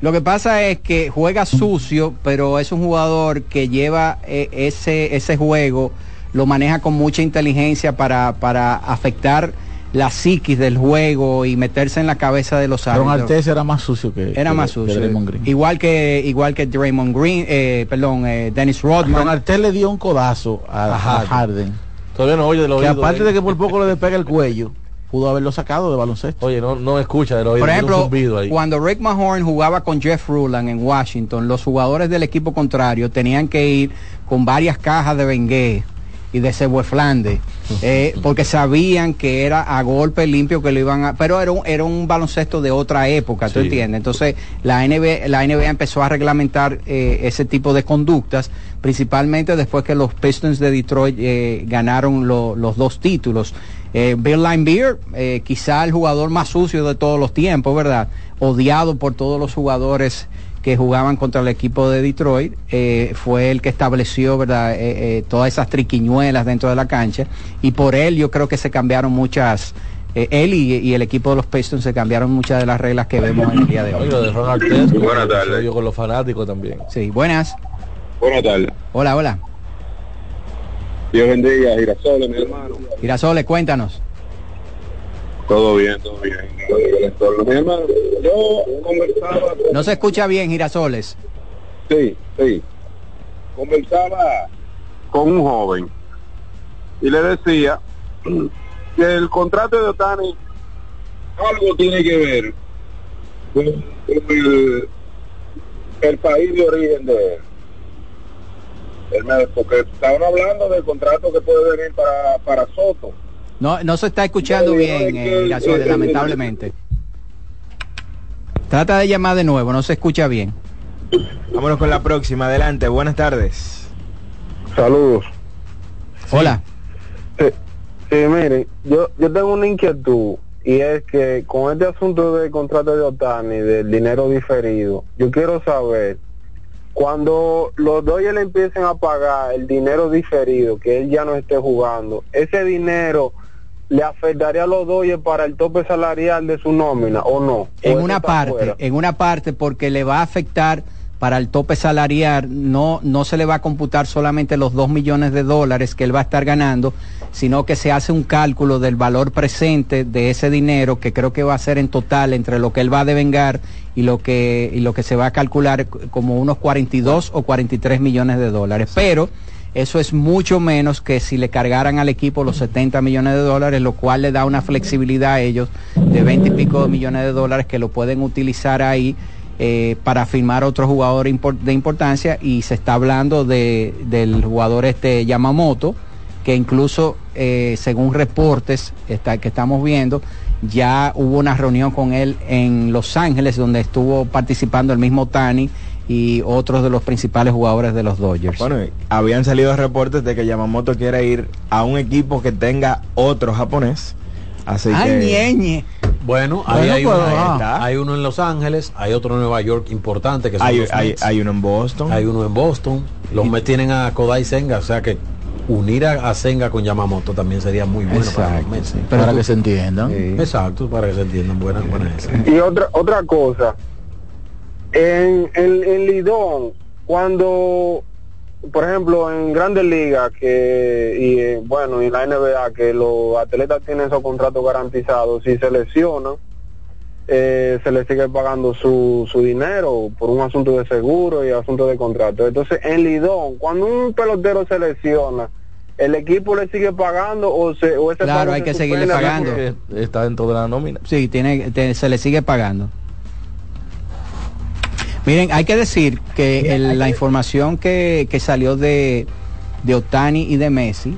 Lo que pasa es que juega sucio, pero es un jugador que lleva eh, ese, ese juego, lo maneja con mucha inteligencia para, para afectar la psiquis del juego y meterse en la cabeza de los árbitros. Artés era más sucio que Era que- más que sucio. Draymond Green. Igual que igual que Draymond Green, eh, perdón, eh, Dennis Rodman. Ron Artés le dio un codazo a, a Harden. Todavía no oye de los Que oídos aparte de que por poco le despega el cuello, pudo haberlo sacado de baloncesto. Oye, no, no escucha de los oídos. Por ejemplo, ahí. cuando Rick Mahorn jugaba con Jeff Ruland en Washington, los jugadores del equipo contrario tenían que ir con varias cajas de Bengué y de Cebueflande, eh, porque sabían que era a golpe limpio que lo iban a... Pero era un, era un baloncesto de otra época, ¿tú Sí. entiendes? Entonces la NBA, la NBA empezó a reglamentar eh, ese tipo de conductas, principalmente después que los Pistons de Detroit eh, ganaron lo- los dos títulos. Eh, Bill Laimbeer, eh, quizá el jugador más sucio de todos los tiempos, ¿verdad? Odiado por todos los jugadores que jugaban contra el equipo de Detroit, eh, fue el que estableció, ¿verdad? Eh, eh, todas esas triquiñuelas dentro de la cancha y por él yo creo que se cambiaron muchas, eh, él y, y el equipo de los Pistons se cambiaron muchas de las reglas que vemos en el día de hoy. lo de Ron Buenas tardes. Yo con los fanáticos también. Sí, buenas. Buenas tardes. Hola, hola. Dios bendiga, Girasoles, mi hermano. Girasoles, cuéntanos. Todo bien, todo bien. Mi hermano, yo conversaba con... No se escucha bien, Girasoles. Sí, sí. Conversaba con un joven y le decía que el contrato de Otani algo tiene que ver con, el, el país de origen de él. Porque estaban hablando del contrato que puede venir para, para Soto. No, no se está escuchando bien, eh, eh, eh, lamentablemente. Trata de llamar de nuevo, no se escucha bien. Vámonos con la próxima. Adelante, buenas tardes. Saludos. Hola. Sí, miren, yo, yo tengo una inquietud y es que con este asunto del contrato de Otani, del dinero diferido, yo quiero saber, cuando los Dodgers le empiecen a pagar el dinero diferido, que él ya no esté jugando, ese dinero le afectaría a los Dodgers para el tope salarial de su nómina o no? ¿O En una parte, fuera? en una parte porque le va a afectar para el tope salarial, no, no se le va a computar solamente los 2 millones de dólares que él va a estar ganando, sino que se hace un cálculo del valor presente de ese dinero, que creo que va a ser en total entre lo que él va a devengar y lo que, y lo que se va a calcular como unos 42 o 43 millones de dólares. Pero eso es mucho menos que si le cargaran al equipo los 70 millones de dólares, lo cual le da una flexibilidad a ellos de 20 y pico de millones de dólares que lo pueden utilizar ahí eh, para firmar otro jugador de importancia. Y se está hablando de, del jugador este Yamamoto, que incluso eh, según reportes que estamos viendo, ya hubo una reunión con él en Los Ángeles donde estuvo participando el mismo Tani y otros de los principales jugadores de los Dodgers. Bueno, y habían salido reportes de que Yamamoto quiere ir a un equipo que tenga otro japonés. Así Ay, que ñeñe. Bueno, ahí Bueno, hay, pues, uno, ah. hay uno en Los Ángeles, hay otro en Nueva York importante que son hay, los hay, hay uno en Boston. Hay uno en Boston. Los Mets tienen a Kodai Senga, o sea que unir a, a Senga con Yamamoto también sería muy bueno para los Mets. para que se entiendan. Exacto, para que se entiendan. Buena, buena esa. Y otra otra cosa, en, en, en Lidón, cuando, por ejemplo, en Grandes Ligas, que, y eh, bueno, y en la NBA, que los atletas tienen esos contratos garantizados, si se lesionan, eh, se les sigue pagando su, su dinero por un asunto de seguro y asunto de contrato. Entonces, en Lidón, cuando un pelotero se lesiona, ¿el equipo le sigue pagando o, se, o ese Claro, hay se que seguirle pagando. Está dentro de la nómina. Sí, tiene, te- se le sigue pagando. Miren, hay que decir que el- la información que, que salió de, de Otani y de Messi.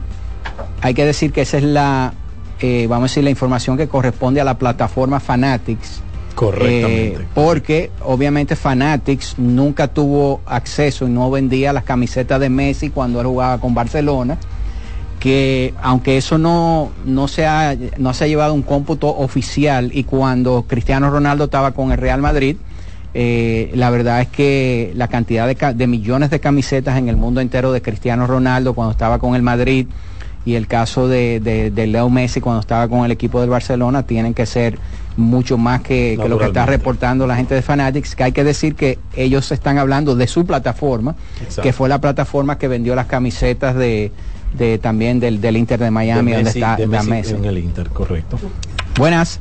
Hay que decir que esa es la, eh, vamos a decir, la información que corresponde a la plataforma Fanatics. Correctamente. Eh, porque obviamente Fanatics nunca tuvo acceso y no vendía las camisetas de Messi cuando él jugaba con Barcelona que aunque eso no, no, se ha, no se ha llevado un cómputo oficial y cuando Cristiano Ronaldo estaba con el Real Madrid, eh, la verdad es que la cantidad de, millones de camisetas en el mundo entero de Cristiano Ronaldo cuando estaba con el Madrid y el caso de, de- de Leo Messi cuando estaba con el equipo del Barcelona tienen que ser mucho más que, que lo que está reportando la gente de Fanatics, que hay que decir que ellos están hablando de su plataforma, Exacto. que fue la plataforma que vendió las camisetas de, también del, del Inter de Miami, De donde está Messi Messi. en el Inter, correcto. Buenas.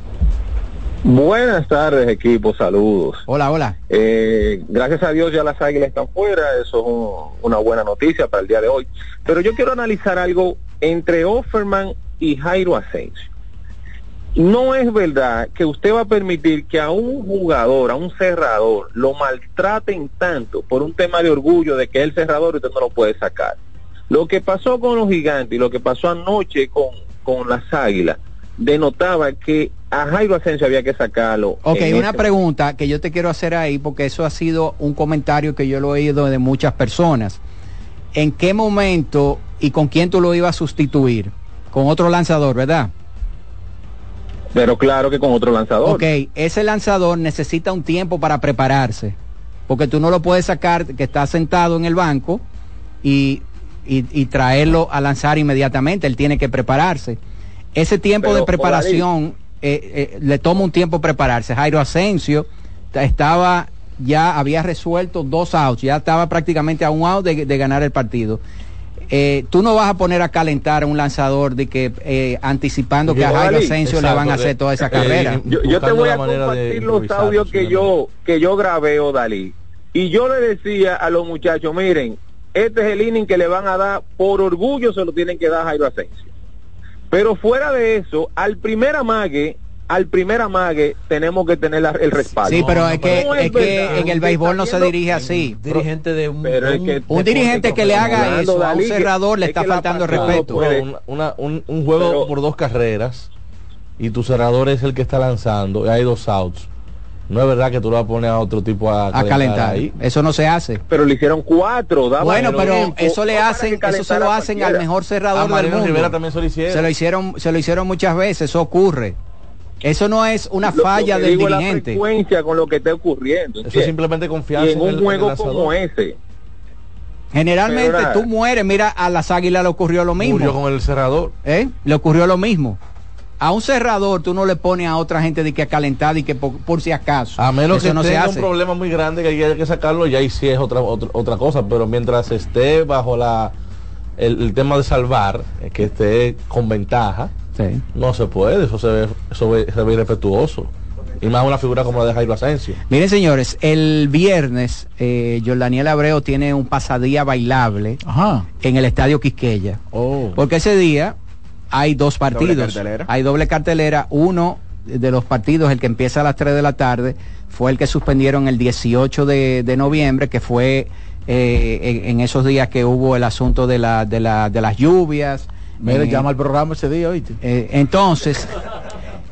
Buenas tardes, equipo, saludos. Hola, hola. Eh, gracias a Dios ya las águilas están fuera, eso es un- una buena noticia para el día de hoy. Pero yo quiero analizar algo entre Offerman y Jairo Asensio. No es verdad que usted va a permitir que a un jugador, a un cerrador, lo maltraten tanto por un tema de orgullo de que es el cerrador y usted no lo puede sacar. Lo que pasó con los gigantes y lo que pasó anoche con, con las águilas denotaba que a Jairo Asensio había que sacarlo. Ok, una pregunta que yo te quiero hacer ahí, porque eso ha sido un comentario que yo lo he oído de muchas personas. ¿En qué momento y con quién tú lo ibas a sustituir? Con otro lanzador, ¿verdad? Pero claro que con otro lanzador. Ok, ese lanzador necesita un tiempo para prepararse, porque tú no lo puedes sacar que está sentado en el banco y, y- y traerlo a lanzar inmediatamente, él tiene que prepararse. Ese tiempo Pero, de preparación eh, eh, le toma un tiempo prepararse. Jairo Asensio ta- estaba ya había resuelto dos outs, ya estaba prácticamente a un out de, de ganar el partido. Eh, tú no vas a poner a calentar a un lanzador de que eh, anticipando que a Jairo. Asensio le van a hacer toda esa carrera. Yo, yo te voy a compartir los audios que yo que yo grabé, Odalí. Y yo le decía a los muchachos, miren, este es el inning que le van a dar, por orgullo se lo tienen que dar a Jairo Asensio. Pero fuera de eso, al primer amague, al primer amague, tenemos que tener la- el respaldo. Sí, pero es que, No es que en el béisbol no se dirige así. Dirigente de un, Pero es que- Un dirigente que le haga eso a un cerrador le es está faltando respeto. una- un, un juego por dos carreras y tu cerrador es el que está lanzando y hay dos outs. No es verdad que tú lo vas a poner a otro tipo a, a calentar. ahí. Eso no se hace. Pero le hicieron cuatro. daba Bueno, pero tiempo, eso le hacen, eso se lo hacen al mejor cerrador A del Mariano mundo. Rivera también se lo hicieron. Se lo hicieron, se lo hicieron muchas veces, eso ocurre. Eso no es una Lo- falla del digo es la dirigente. frecuencia con lo que está ocurriendo. Eso es simplemente confianza Y en en el- un en juego el como ese. Generalmente tú mueres, mira, a las águilas le ocurrió lo mismo. Murió con el cerrador. ¿Eh? Le ocurrió lo mismo. A un cerrador tú no le pones a otra gente de que a calentar y que por, por si acaso. A menos Eso que no se tenga un hace. problema muy grande que haya que sacarlo, ya ahí sí es otra, otra, otra cosa. Pero mientras esté bajo la el, el tema de salvar, eh, que esté con ventaja, no se puede. Eso se ve, eso ve- se ve irrespetuoso. Y más una figura como la de Jairo Asensio. Miren señores, el viernes eh, Jordaniel Abreu tiene un pasadía bailable en el Estadio Quisqueya. Porque ese día hay dos partidos. Hay doble cartelera. Uno de los partidos, el que empieza a las 3 de la tarde, fue el que suspendieron el 18 de, de noviembre, que fue eh, en, en esos días que hubo el asunto de, la, de, la, de las lluvias. Mira, Eh, llama al programa ese día, oíste. eh, entonces,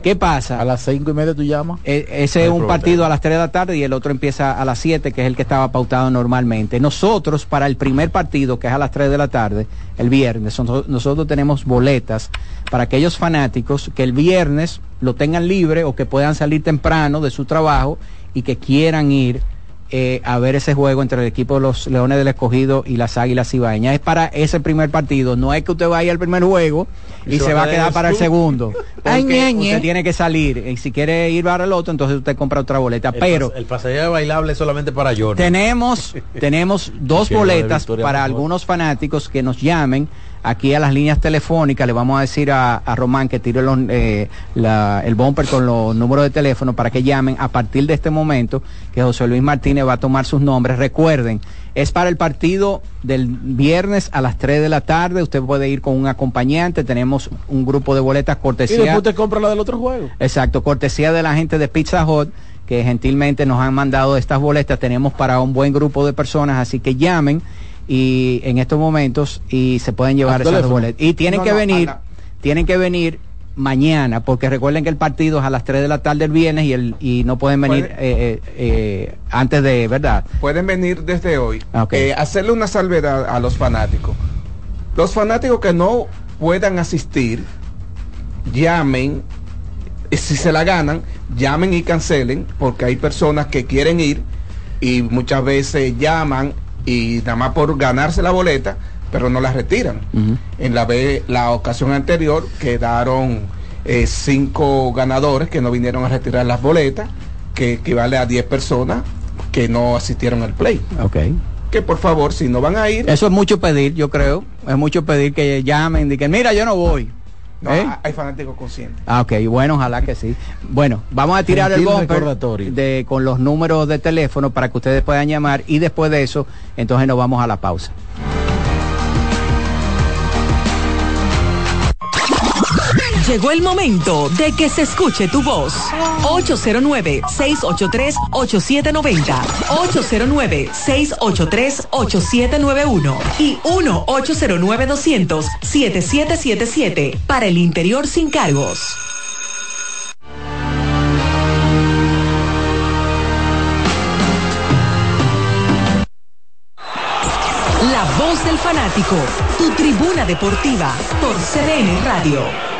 ¿qué pasa? A las cinco y media tú llamas. Eh, ese es un partido a las 3 de la tarde y el otro empieza a las 7, que es el que estaba pautado normalmente. Nosotros, para el primer partido, que es a las 3 de la tarde, el viernes, son- nosotros tenemos boletas para aquellos fanáticos que el viernes lo tengan libre o que puedan salir temprano de su trabajo y que quieran ir eh, a ver ese juego entre el equipo de los Leones del Escogido y las Águilas Ibaeñas. Es para ese primer partido, no es que usted vaya al primer juego y, se, va a quedar para el segundo. <laughs> Ay, Porque ñe, ñe. usted tiene que salir y si quiere ir para el otro, entonces usted compra otra boleta. El Pero pas- el pasadía bailable es solamente para Jordan. tenemos, <laughs> tenemos dos boletas para algunos fanáticos que nos llamen aquí a las líneas telefónicas. Le vamos a decir a, a Román que tire los, eh, la- el bumper con los números de teléfono para que llamen a partir de este momento que José Luis Martínez va a tomar sus nombres. Recuerden, es para el partido del viernes a las 3 de la tarde. Usted puede ir con un acompañante. Tenemos un grupo de boletas Y cortesía. después te compra la del otro juego. Exacto, cortesía de la gente de Pizza Hut que gentilmente nos han mandado estas boletas. Tenemos para un buen grupo de personas, así que llamen y en estos momentos y se pueden llevar esas boletas. Y tienen No, que no, venir, la- tienen que venir mañana, porque recuerden que el partido es a las 3 de la tarde el viernes y, el, y no pueden venir eh, eh, eh, antes de, ¿verdad? Pueden venir desde hoy. Hacerle una salvedad a los fanáticos. Los fanáticos que no puedan asistir, llamen. Si se la ganan, llamen y cancelen, porque hay personas que quieren ir y muchas veces llaman y nada más por ganarse la boleta, pero no la retiran. En la, ve- la ocasión anterior quedaron eh, cinco ganadores que no vinieron a retirar las boletas, que equivale a 10 personas que no asistieron al play. Ok. Que por favor, si no van a ir, Eso es mucho pedir, yo creo. Es mucho pedir que llamen, y que mira, yo no voy. No, ¿Eh? hay fanáticos conscientes. Ah, ok, bueno, ojalá que sí. Bueno, vamos a tirar el bumper de, con los números de teléfono para que ustedes puedan llamar y después de eso, entonces nos vamos a la pausa. Llegó el momento de que se escuche tu voz. 809-683-8790. 809-683-8791. Y 1-809-200-7777. Para el interior sin cargos. La voz del fanático. Tu tribuna deportiva. Por CDN Radio.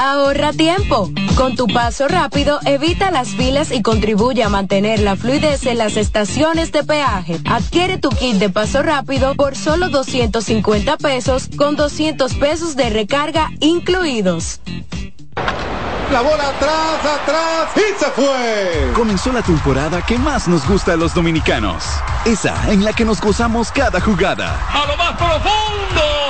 Ahorra tiempo. Con tu paso rápido, evita las filas y contribuye a mantener la fluidez en las estaciones de peaje. Adquiere tu kit de paso rápido por solo 250 pesos con 200 pesos de recarga incluidos. La bola atrás, atrás y se fue. Comenzó la temporada que más nos gusta a los dominicanos. Esa en la que nos gozamos cada jugada. A lo más profundo.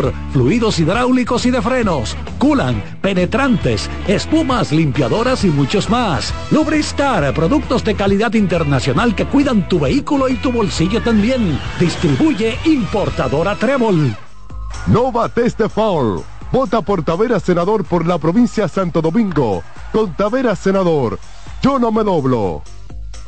fluidos hidráulicos y de frenos, culan, penetrantes, espumas, limpiadoras y muchos más. Lubristar, productos de calidad internacional que cuidan tu vehículo y tu bolsillo también. Distribuye importadora Trébol. No bates de foul. Vota por Tavera Senador por la provincia Santo Domingo. Con Tavera Senador. Yo no me doblo.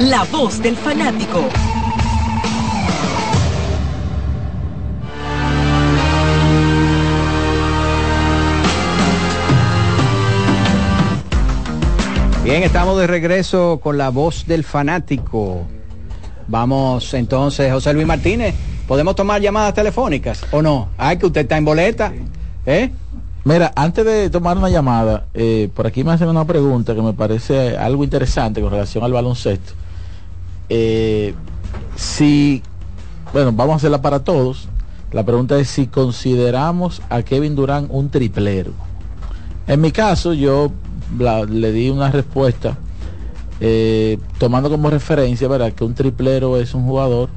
La voz del fanático. Bien, estamos de regreso con la voz del fanático. Vamos entonces, José Luis Martínez, ¿podemos tomar llamadas telefónicas o no? Ay, que usted está en boleta. ¿Eh? Mira, antes de tomar una llamada, eh, por aquí me hacen una pregunta que me parece algo interesante con relación al baloncesto. Eh, si, bueno, vamos a hacerla para todos. La pregunta es si consideramos a Kevin Durán un triplero. En mi caso, yo la- le di una respuesta eh, tomando como referencia, ¿verdad? Que un triplero es un jugador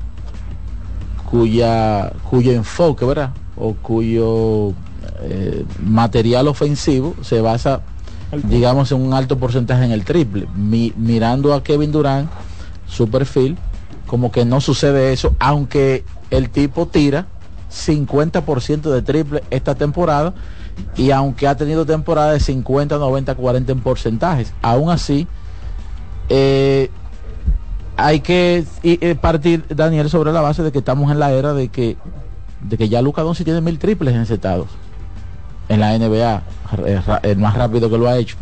cuya, cuyo enfoque, ¿verdad? O cuyo eh, material ofensivo se basa, digamos, en un alto porcentaje en el triple. Mi- mirando a Kevin Durant, su perfil, como que no sucede eso, aunque el tipo tira 50% de triple esta temporada y aunque ha tenido temporadas de 50, 90, 40 en porcentajes, aún así eh, hay que eh, partir, Daniel, sobre la base de que estamos en la era de que de que ya Luca Doncic tiene mil triples encestados en la NBA, eh, el más rápido que lo ha hecho.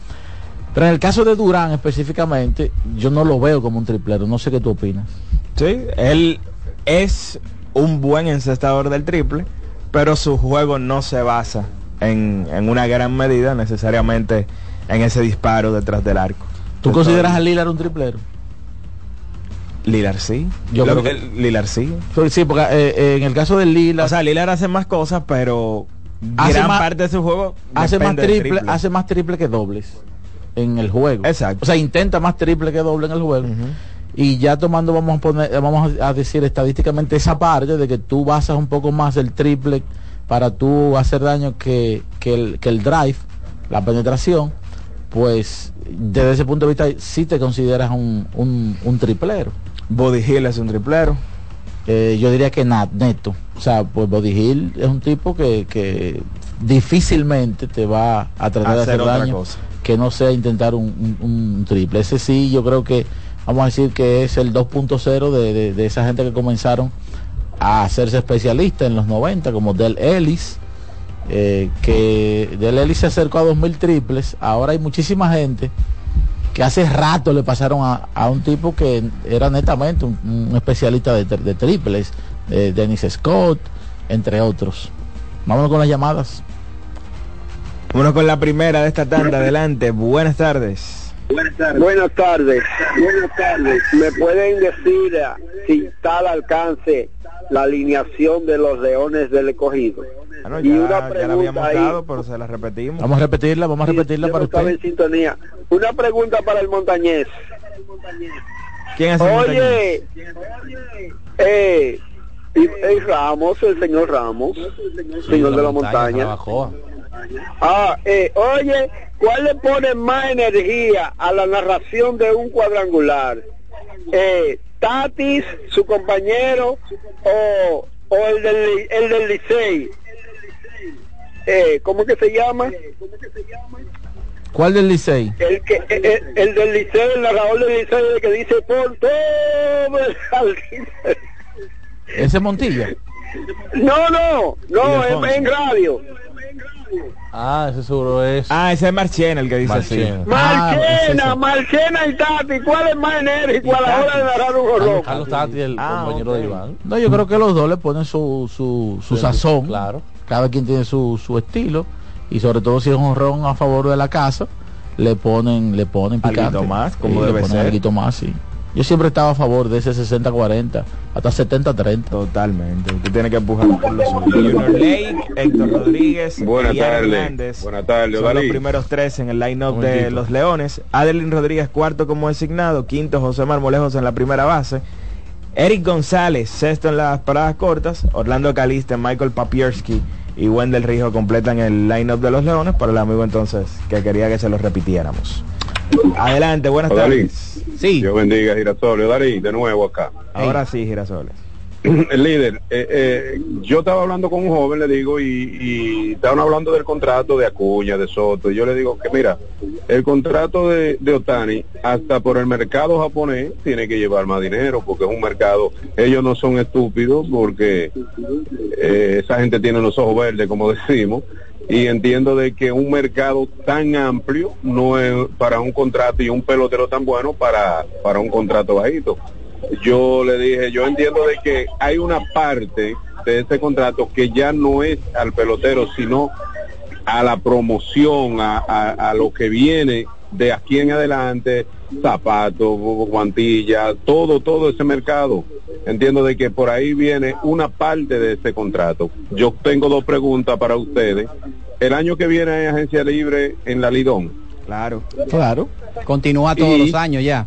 Pero en el caso de Durán específicamente, yo no lo veo como un triplero. No sé qué tú opinas. Sí, él es un buen encestador del triple, pero su juego no se basa en, en una gran medida necesariamente en ese disparo detrás del arco. ¿Tú Entonces, consideras a Lillard un triplero? Lillard sí. Yo Lo- creo que- Lillard sí. Sí, porque eh, eh, en el caso de Lillard... O sea, Lillard hace más cosas, pero Hace gran más- parte de su juego hace más del triple, hace más triple que dobles en el juego. Exacto. O sea, intenta más triple que doble en el juego. Y ya tomando, vamos a poner, vamos a decir estadísticamente esa parte de que tú basas un poco más el triple para tú hacer daño que, que, el, que el drive, la penetración, pues desde ese punto de vista sí te consideras un, un, un triplero. Body Hill es un triplero. Eh, yo diría que nat, neto. O sea, pues Body Hill es un tipo que, que difícilmente te va a tratar de Hacer hacer otra daño cosa. Que no sea intentar un, triple. Ese sí, yo creo que vamos a decir que es el 2.0 de, de- esa gente que comenzaron a hacerse especialistas en los 90, como Del Ellis, eh, que Del Ellis se acercó a 2000 triples. Ahora hay muchísima gente que hace rato le pasaron a, a un tipo que era netamente un, especialista de triples, eh, Dennis Scott, entre otros. Vámonos con las llamadas. Vámonos con la primera de esta tanda. Adelante. Buenas tardes. Buenas tardes. Buenas tardes. Buenas tardes. ¿Me pueden decir eh, si está al alcance la alineación de los leones del escogido? No, y ya, una ya la pregunta habíamos ahí. dado, pero se la repetimos. Vamos a repetirla, vamos a repetirla para usted. en sintonía. Una pregunta para el montañés. ¿Quién es el Oye, eh, y, y Ramos, el señor Ramos, señor de la montaña. Ah, eh, oye, ¿cuál le pone más energía a la narración de un cuadrangular? Eh, Tatis, su compañero, o, o el del, el del Licey. Eh, ¿Cómo es que se llama? ¿Cuál del Licey? El que el, el del Licey, el narrador del Licey el que dice por todo el jardín. Ese Montilla. No, no, no, es en radio. Ah, ese seguro es. Ah, ese es Marchena el que dice así. Marchena, Marchena y Tati, ¿cuál es más enérgico a la hora de narrar un horror? Carlos Tati, el Ah, compañero ok. de Iván. No, yo creo que los dos le ponen su, su, su sazón. Claro. Cada quien tiene su, su estilo. Y sobre todo si es un ron a favor de la casa, le ponen, le ponen picante. Alguito más, como Sí, debe le ponen ser. más, sí. Yo siempre estaba a favor de ese 60-40, hasta 70-30. Totalmente. Usted tiene que empujar por los. Junior Lake, Héctor Rodríguez, Buenas tardes. Hernández. Buenas tardes, Son los primeros tres en el line-up de los Leones. Adelín Rodríguez cuarto como designado, quinto José Marmolejos en la primera base. Eric González, sexto en las paradas cortas. Orlando Caliste, Michael Papierski y Wendell Rijo completan el line-up de los Leones para el amigo entonces que quería que se los repitiéramos. Adelante, buenas tardes. Sí. Dios bendiga Girasolio. Darí, de nuevo acá. Ahora sí, Girasoles. <clears throat> el líder, eh, eh, yo estaba hablando con un joven, le digo, y, y estaban hablando del contrato de Acuña, de Soto, y yo le digo que mira, el contrato de, de Otani, hasta por el mercado japonés, tiene que llevar más dinero, porque es un mercado, ellos no son estúpidos, porque eh, esa gente tiene los ojos verdes, como <laughs> decimos, y entiendo de que un mercado tan amplio no es para un contrato y un pelotero tan bueno para, para un contrato bajito. Yo le dije, yo entiendo de que hay una parte de este contrato que ya no es al pelotero, sino a la promoción, a, a- a lo que viene de aquí en adelante, zapatos, guantillas, todo, todo ese mercado. Entiendo de que por ahí viene una parte de ese contrato. Yo tengo dos preguntas para ustedes. El año que viene hay agencia libre en la Lidón. Claro. Claro. Continúa todos Y- los años ya.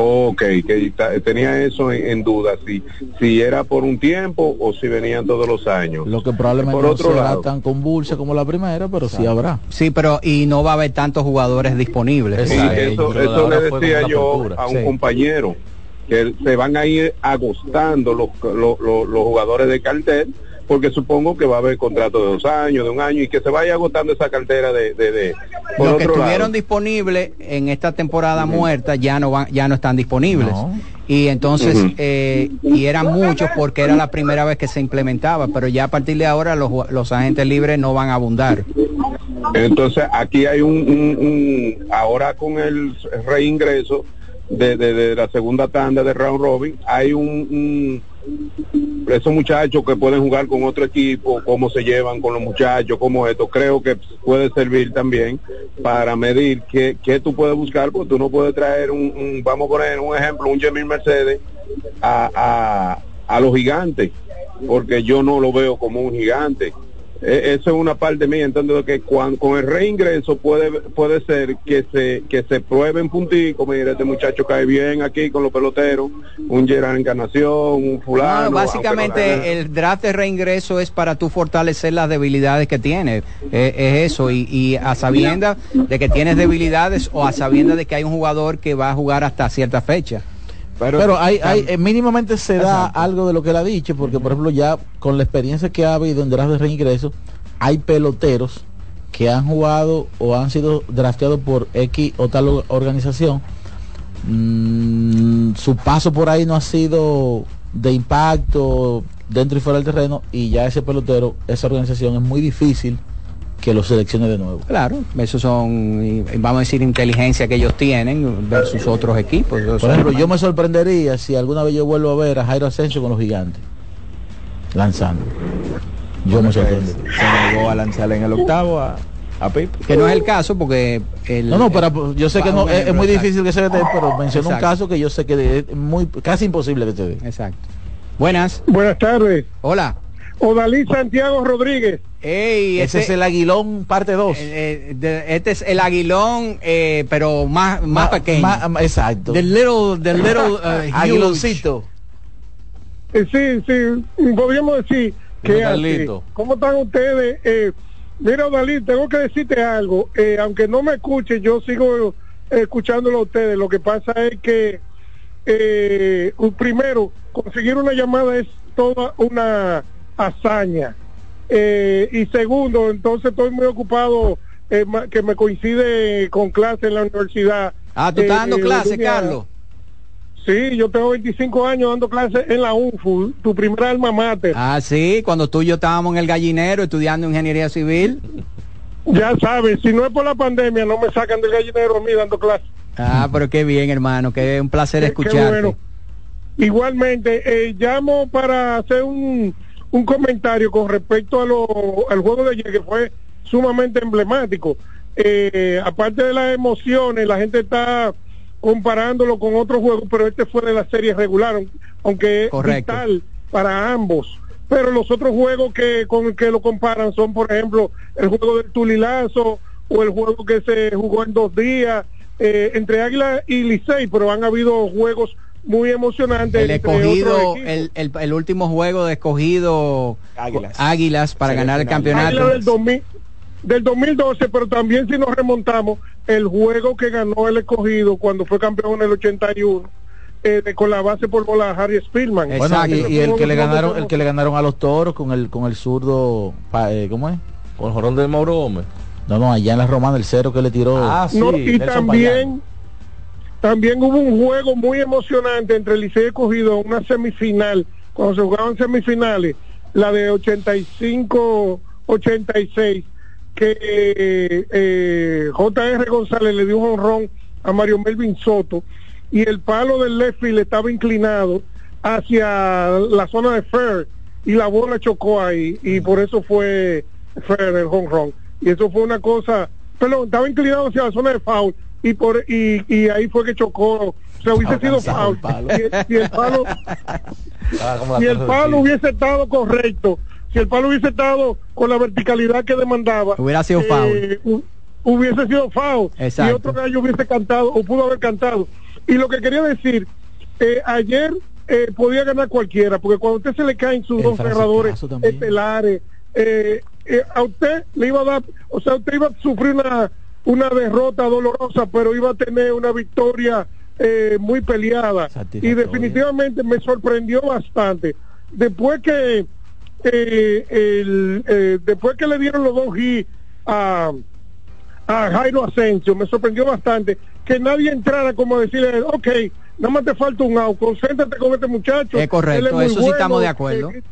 Ok, que tenía eso en, en duda, si, si era por un tiempo o si venían todos los años. Lo que probablemente Por no otro será lado. tan convulsa como la primera, pero sí habrá. Sí, pero y no va a haber tantos jugadores disponibles. Sí, eso, eso le decía yo a un Sí. compañero, que se van a ir agostando los, los, los- los jugadores de cartel, porque supongo que va a haber contrato de dos años, de un año, y que se vaya agotando esa cartera de... de, de- Los que estuvieron disponibles en esta temporada muerta ya no van, ya no están disponibles. No. Y entonces, eh, y eran muchos porque era la primera vez que se implementaba, pero ya a partir de ahora los, los agentes libres no van a abundar. Entonces aquí hay un, un- un- ahora con el reingreso de, de- de la segunda tanda de round robin, hay un, un- esos muchachos que pueden jugar con otro equipo, cómo se llevan con los muchachos, cómo esto, creo que puede servir también para medir qué, qué tú puedes buscar, porque tú no puedes traer un, vamos a poner un ejemplo, un Jemil Mercedes a, a los gigantes, porque yo no lo veo como un gigante. Eh, Eso es una parte mía, entiendo que con el reingreso puede puede ser que se que se prueben punticos, mira, este muchacho cae bien aquí con los peloteros, un Gerard Encarnación, un fulano. No, básicamente el draft de reingreso es para tú fortalecer las debilidades que tienes. Eh, es eso, y, y a sabiendas de que tienes debilidades o a sabiendas de que hay un jugador que va a jugar hasta cierta fecha. Pero, hay, hay eh, mínimamente se da algo de lo que él ha dicho, porque por ejemplo ya con la experiencia que ha habido en draft de reingreso, hay peloteros que han jugado o han sido drafteados por X o tal organización. Mm, su paso por ahí no ha sido de impacto dentro y fuera del terreno y ya ese pelotero, esa organización es muy difícil que lo seleccione de nuevo. Claro, esos son, vamos a decir, inteligencia que ellos tienen versus otros equipos. Por ejemplo, yo me sorprendería si alguna vez yo vuelvo a ver a Jairo Asensio con los gigantes lanzando. Yo me sorprendería. Se negó a lanzar en el octavo a, a Pip. que no es el caso porque el, No, no, pero yo sé que no, es, es muy difícil que se dé, pero menciono un caso que yo sé que es muy casi imposible que se dé. Exacto. Buenas. Buenas tardes. Hola. Odalí Santiago Rodríguez. Ey, Ese es el Aguilón parte 2. eh, de- este es el aguilón, eh, pero más, más pequeño. ma- exacto. The little, the little, <laughs> uh. Aguiloncito. Eh, sí, sí, podríamos decir que así. ¿Cómo están ustedes? Eh, mira, Odalí, tengo que decirte algo. Eh, aunque no me escuche, yo sigo eh, escuchándolo a ustedes. Lo que pasa es que, eh, un- primero, conseguir una llamada es toda una hazaña. Eh, y segundo, entonces estoy muy ocupado, eh, que me coincide con clase en la universidad. Ah, ¿tú estás dando Eh, clase, Carlos? Sí, yo tengo 25 años dando clases en la UNFU, tu primera alma mater. Ah, sí, cuando tú y yo estábamos en el gallinero estudiando ingeniería civil. Ya sabes, si no es por la pandemia, no me sacan del gallinero a mí dando clases. Ah, pero qué bien, hermano, que un placer Qué escucharte. bueno. Igualmente, eh, llamo para hacer un, un comentario con respecto a lo, al juego de ayer, que fue sumamente emblemático. Eh, aparte de las emociones, la gente está comparándolo con otros juegos, pero este fue de la serie regular, aunque es vital para ambos. Pero los otros juegos que con que lo comparan son, por ejemplo, el juego del Tulilazo o el juego que se jugó en dos días eh, entre Águila y Licey, pero han habido juegos muy emocionantes. El escogido, el, el, el último juego de escogido Águilas. Águilas para ganar el campeonato. Águila del, 2000 del 2012, pero también si nos remontamos, el juego que ganó el escogido cuando fue campeón en el 81, eh, de- con la base por bola Harry Spillman. Bueno, y, el que le ganaron, el que le ganaron a los toros con el con el zurdo, pa- eh, ¿cómo es? Con el jorón de Mauro Gómez. No, no, allá en la Romana el cero que le tiró. Ah, No, y también también hubo un juego muy emocionante entre el Licey y Escogido, una semifinal, cuando se jugaban semifinales, la de 85-86, que eh, eh, J.R. González le dio un honrón a Mario Melvin Soto y el palo del left field estaba inclinado hacia la zona de Fair y la bola chocó ahí y por eso fue Fair el home run y eso fue una cosa perdón estaba inclinado hacia la zona de foul y por y, y ahí fue que chocó. O sea hubiese sido foul el palo. si, el palo si el palo hubiese estado correcto. Si el palo hubiese estado con la verticalidad que demandaba Hubiera sido eh, hu- hubiese sido foul. Exacto. y otro gallo hubiese cantado o pudo haber cantado. Y lo que quería decir eh, ayer eh, podía ganar cualquiera porque cuando a usted se le caen sus El dos cerradores estelares eh, eh, a usted le iba a dar o sea usted iba a sufrir una una derrota dolorosa pero iba a tener una victoria eh, muy peleada y definitivamente me sorprendió bastante después que eh, el, eh, después que le dieron los dos hits a, a Jairo Asensio, me sorprendió bastante que nadie entrara como a decirle, ok, nada más te falta un out, concéntrate con este muchacho. Es correcto, eso sí estamos de acuerdo. eh,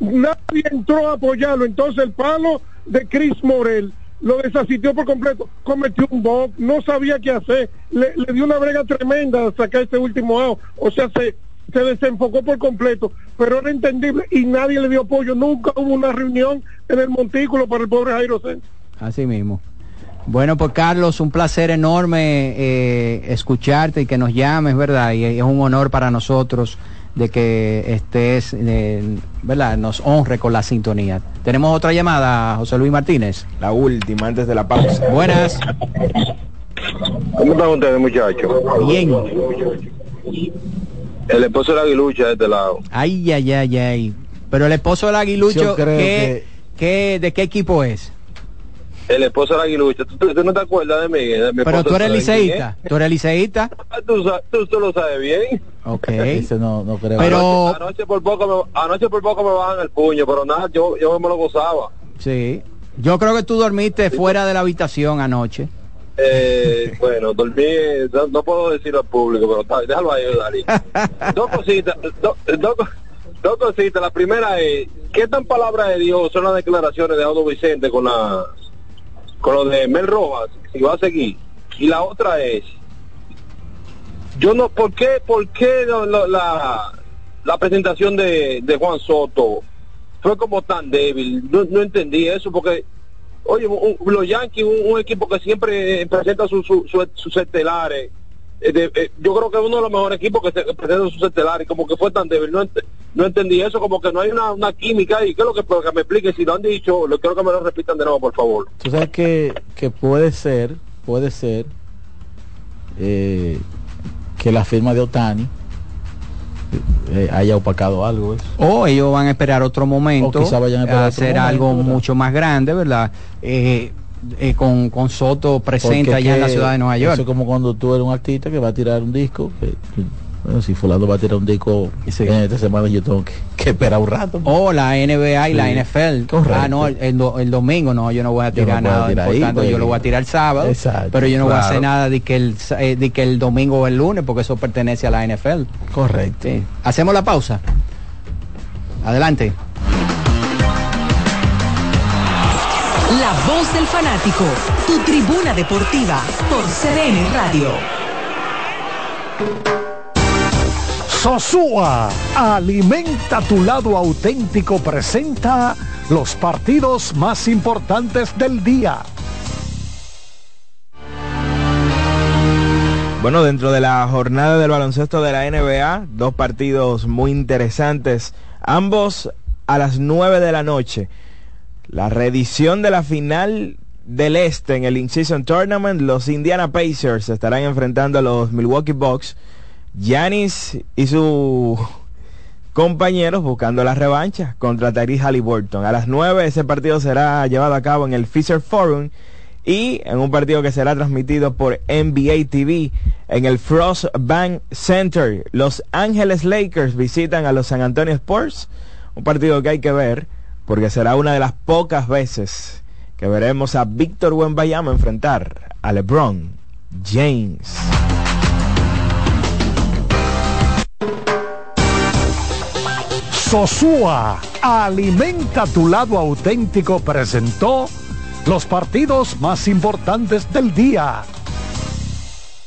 nadie entró a apoyarlo, entonces el palo de Chris Morel lo desasistió por completo, cometió un bug, no sabía qué hacer, le, le dio una brega tremenda sacar ese último out, o sea, se, se desenfocó por completo, pero era entendible y nadie le dio apoyo, nunca hubo una reunión en el montículo para el pobre Jairo Sánchez. Así mismo. Bueno, pues Carlos, un placer enorme eh, escucharte y que nos llames, ¿verdad? Y es un honor para nosotros de que estés, eh, ¿verdad? Nos honre con la sintonía. Tenemos otra llamada, José Luis Martínez. La última antes de la pausa. Buenas. ¿Cómo están ustedes, muchachos? Bien. El esposo de la aguilucha de este lado. Ay, ay, ay, ay. Pero el esposo del aguilucho, ¿qué, qué- ¿de qué equipo es? El esposo de la aguilucha. ¿Tú, tú- no te acuerdas de mí? De mi Pero tú eres ¿sabes quién liceísta. Tú eres liceísta. Ah, Tú, tú, tú lo sabes bien. Ok. Ese no, no creo. Pero- Anoche, anoche por poco me, anoche por poco me bajan el puño, pero nada, yo, yo me lo gozaba. Sí. Yo creo que tú dormiste fuera de la habitación anoche. Eh, <laughs> bueno, dormí, no, no puedo decirlo al público, pero está, déjalo ahí, Dani. <laughs> dos cositas, do- dos, dos cositas. La primera es, ¿qué tan palabra de Dios son las declaraciones de Audo Vicente con la con lo de Mel Rojas, si va a seguir? Y la otra es, yo no, ¿por qué, por qué la, la presentación de, de Juan Soto fue como tan débil? No, entendí eso, porque Oye, un- los Yankees, un, equipo que siempre presenta sus su, su- sus estelares. Eh, de- eh, yo creo que es uno de los mejores equipos que se- presenta sus estelares. Como que fue tan débil. No, ent- no entendí eso. Como que no hay una, una química. ¿Y qué es lo que, que me explique? Si lo han dicho, lo quiero que me lo repitan de nuevo, por favor. Tú sabes que, que puede ser, puede ser eh, que la firma de Otani eh, haya opacado algo. eso. O ellos van a esperar otro momento O quizá vayan a esperar otro hacer momento, algo ¿verdad? mucho más grande, ¿verdad? Eh, eh, con, con Soto presente allá en la ciudad de Nueva Eso es York. como cuando tú eres un artista que va a tirar un disco, que Bueno, si fulano va a tirar un disco en esta semana, yo tengo que, que esperar un rato. O la NBA y la Sí. NFL. Correcto. Ah, no, el, do- el domingo no, yo no voy a no tirar nada tirar ahí, importante, pues. yo lo voy a tirar el sábado. Exacto, Pero yo no voy a hacer nada de que, el, eh, de que el domingo o el lunes, porque eso pertenece a la NFL. Correcto. Sí. Hacemos la pausa. Adelante. Voz del fanático, tu tribuna deportiva por CDN Radio. Sosúa, alimenta tu lado auténtico, presenta los partidos más importantes del día. Bueno, dentro de la jornada del baloncesto de la NBA, dos partidos muy interesantes, ambos a las 9 de la noche. La reedición de la final del Este en el In-Season Tournament, los Indiana Pacers estarán enfrentando a los Milwaukee Bucks. Giannis y sus compañeros buscando la revancha contra Tyrese Halliburton. A las 9 ese partido será llevado a cabo en el Fisher Forum y en un partido que será transmitido por NBA TV en el Frost Bank Center. Los Ángeles Lakers visitan a los San Antonio Spurs. Un partido que hay que ver porque será una de las pocas veces que veremos a Víctor Wembanyama enfrentar a LeBron James. Sosúa, alimenta tu lado auténtico, presentó los partidos más importantes del día.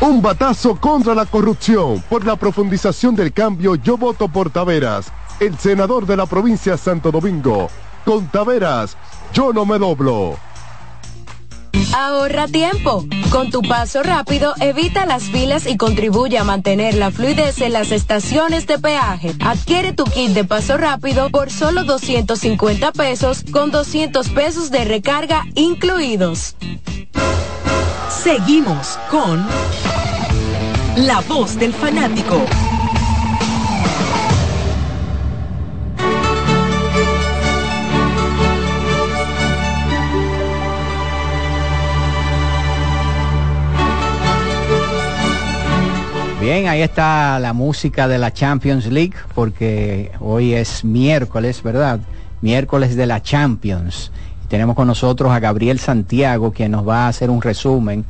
Un batazo contra la corrupción. Por la profundización del cambio, yo voto por Taveras, el senador de la provincia de Santo Domingo. Con Taveras, yo no me doblo. Ahorra tiempo. Con tu paso rápido, evita las filas y contribuye a mantener la fluidez en las estaciones de peaje. Adquiere tu kit de paso rápido por solo 250 pesos con 200 pesos de recarga incluidos. Seguimos con La Voz del Fanático. Bien, ahí está la música de la Champions League, porque hoy es miércoles, ¿verdad? Miércoles de la Champions. Tenemos con nosotros a Gabriel Santiago, quien nos va a hacer un resumen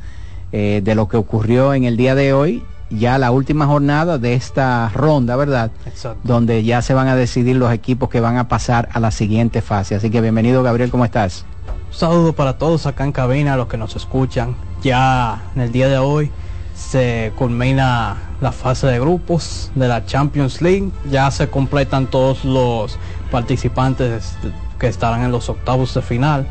eh, de lo que ocurrió en el día de hoy, ya la última jornada de esta ronda, ¿verdad? Exacto. Donde ya se van a decidir los equipos que van a pasar a la siguiente fase. Así que bienvenido, Gabriel, ¿cómo estás? Un saludo para todos acá en cabina, los que nos escuchan. Ya en el día de hoy se culmina la fase de grupos de la Champions League. Ya se completan todos los participantes que estarán en los octavos de final.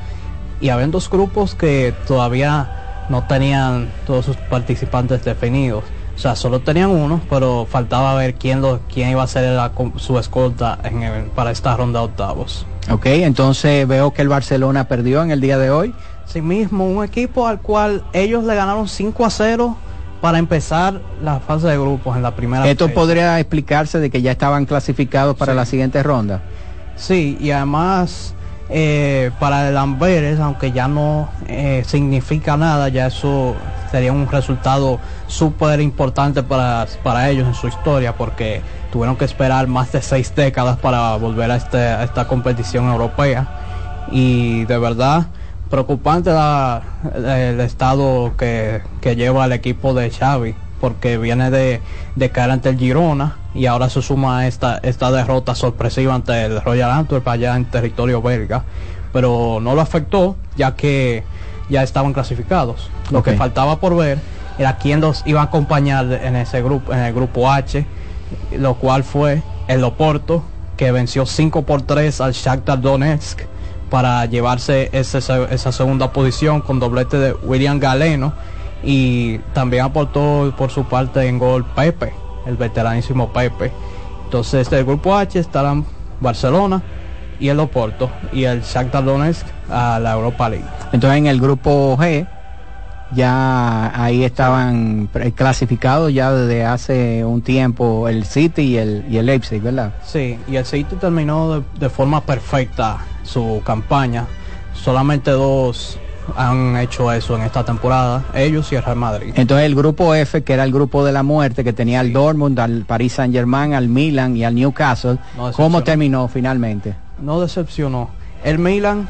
Y habían dos grupos que todavía no tenían todos sus participantes definidos. O sea, solo tenían uno, pero faltaba ver quién, lo, quién iba a ser la- su escolta en el- para esta ronda de octavos. Ok, entonces veo que el Barcelona perdió en el día de hoy. Sí mismo, un equipo al cual ellos le ganaron 5 a 0 para empezar la fase de grupos en la primera Esto fecha. podría explicarse de que ya estaban clasificados para Sí. la siguiente ronda. Sí, y además eh, para el Amberes, aunque ya no eh, significa nada, ya eso sería un resultado súper importante para, para ellos en su historia, porque tuvieron que esperar más de seis décadas para volver a, este, a esta competición europea. Y de verdad, preocupante el estado que, que lleva el equipo de Xavi porque viene de, de ante el Girona y ahora se suma esta, esta derrota sorpresiva ante el Royal Antwerp allá en territorio belga. Pero no lo afectó ya que ya estaban clasificados. Lo que faltaba por ver era quién los iba a acompañar en ese grupo en el grupo H lo cual fue el Oporto que venció 5 por 3 al Shakhtar Donetsk para llevarse ese- esa segunda posición con doblete de William Galeno y también aportó por su parte en gol Pepe, el veteranísimo Pepe. Entonces del grupo H estarán Barcelona y el Oporto y el Shakhtar Donetsk a la Europa League. Entonces en el grupo G ya ahí estaban clasificados ya desde hace un tiempo el City y el, y el Leipzig, ¿verdad? Sí, y el City terminó de, de forma perfecta su campaña. Solamente dos han hecho eso en esta temporada, ellos y el Real Madrid. Entonces el grupo F, que era el grupo de la muerte, que tenía al Dortmund, al Paris Saint Germain, al Milan y al Newcastle, No ¿cómo terminó finalmente? no decepcionó. El Milan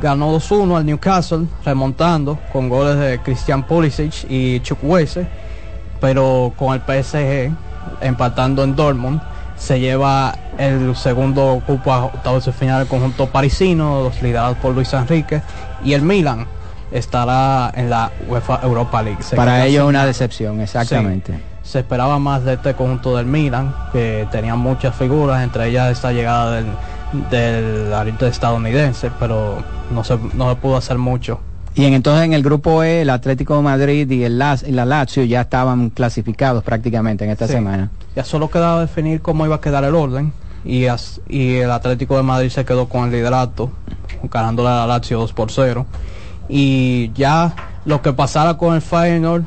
ganó 2-1 al Newcastle, remontando con goles de Christian Pulisic y Chukwueze, pero con el PSG empatando en Dortmund, se lleva el segundo cupo a octavos de final del conjunto parisino, los liderados por Luis Enrique, y el Milan estará en la UEFA Europa League. Se Para ellos una decepción, exactamente. Sí. Se esperaba más de este conjunto del Milan, que tenía muchas figuras, entre ellas esta llegada del, del ariete estadounidense, pero no se, no se pudo hacer mucho. Y en, entonces en el grupo E, el Atlético de Madrid y el Las- y la Lazio ya estaban clasificados prácticamente en esta Sí. semana. Ya solo quedaba definir cómo iba a quedar el orden y, as- y el Atlético de Madrid se quedó con el liderato, ganándole a la Lazio 2 por 0. Y ya lo que pasara con el Feyenoord,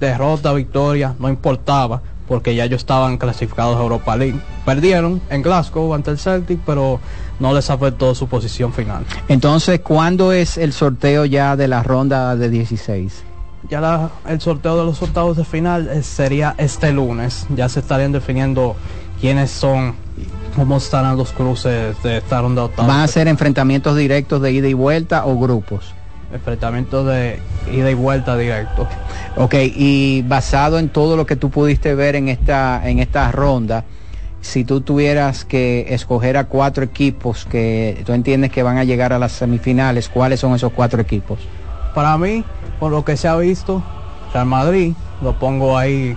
derrota, victoria, no importaba, porque ya ellos estaban clasificados a Europa League. Perdieron en Glasgow ante el Celtic, pero no les afectó su posición final. Entonces, ¿cuándo es el sorteo ya de la ronda de 16? Ya la- el sorteo de los octavos de final eh, sería este lunes. Ya se estarían definiendo quiénes son, cómo estarán los cruces de esta ronda de octavos. ¿Van a ser enfrentamientos directos de ida y vuelta o grupos? enfrentamientos de ida y vuelta directo. Ok, y basado en todo lo que tú pudiste ver en esta, en esta ronda, si tú tuvieras que escoger a cuatro equipos que tú entiendes que van a llegar a las semifinales, ¿cuáles son esos cuatro equipos? Para mí, por lo que se ha visto, Real Madrid lo pongo ahí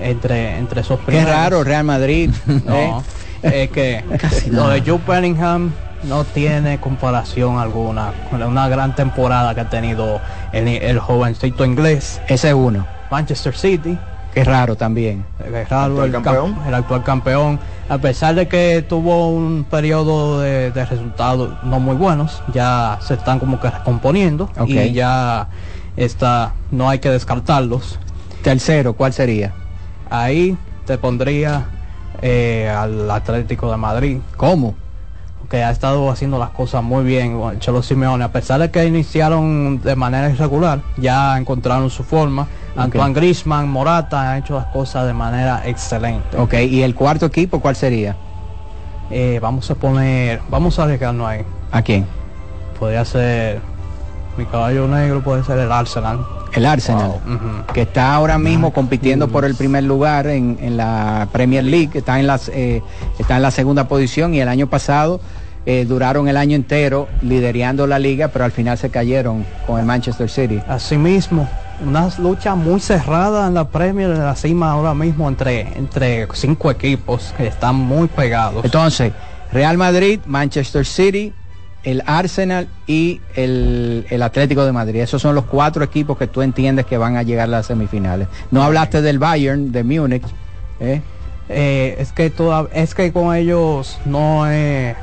entre, entre esos Qué primeros. raro, Real Madrid. <laughs> ¿eh? No, es que lo de Jude Bellingham no tiene comparación alguna con una gran temporada que ha tenido el, el jovencito inglés. Ese es uno. Manchester City, Qué raro también. es raro, ¿Actual el, campeón? cam- el actual campeón, a pesar de que tuvo un periodo de, de resultados no muy buenos, ya se están como que recomponiendo y ya está, no hay que descartarlos. Tercero, ¿cuál sería? Ahí te pondría eh, al Atlético de Madrid, ¿Cómo? que ha estado haciendo las cosas muy bien el Cholo Simeone, a pesar de que iniciaron de manera irregular, ya encontraron su forma. Antoine Griezmann, Morata han hecho las cosas de manera excelente. Ok, ¿y el cuarto equipo cuál sería? Eh, vamos a poner, vamos a arriesgarnos ahí. ¿A quién? Podría ser mi caballo negro, puede ser el Arsenal. El Arsenal, que está ahora mismo compitiendo por el primer lugar en, en la Premier League, está en, las, eh, está en la segunda posición y el año pasado eh, duraron el año entero liderando la liga, pero al final se cayeron con el Manchester City. Asimismo, una lucha muy cerrada en la Premier de la cima ahora mismo entre, entre cinco equipos que están muy pegados. Entonces, Real Madrid, Manchester City, el Arsenal y el, el Atlético de Madrid. Esos son los cuatro equipos que tú entiendes que van a llegar a las semifinales. No hablaste del Bayern, de Múnich. ¿eh? Eh, es que toda, es que con ellos no es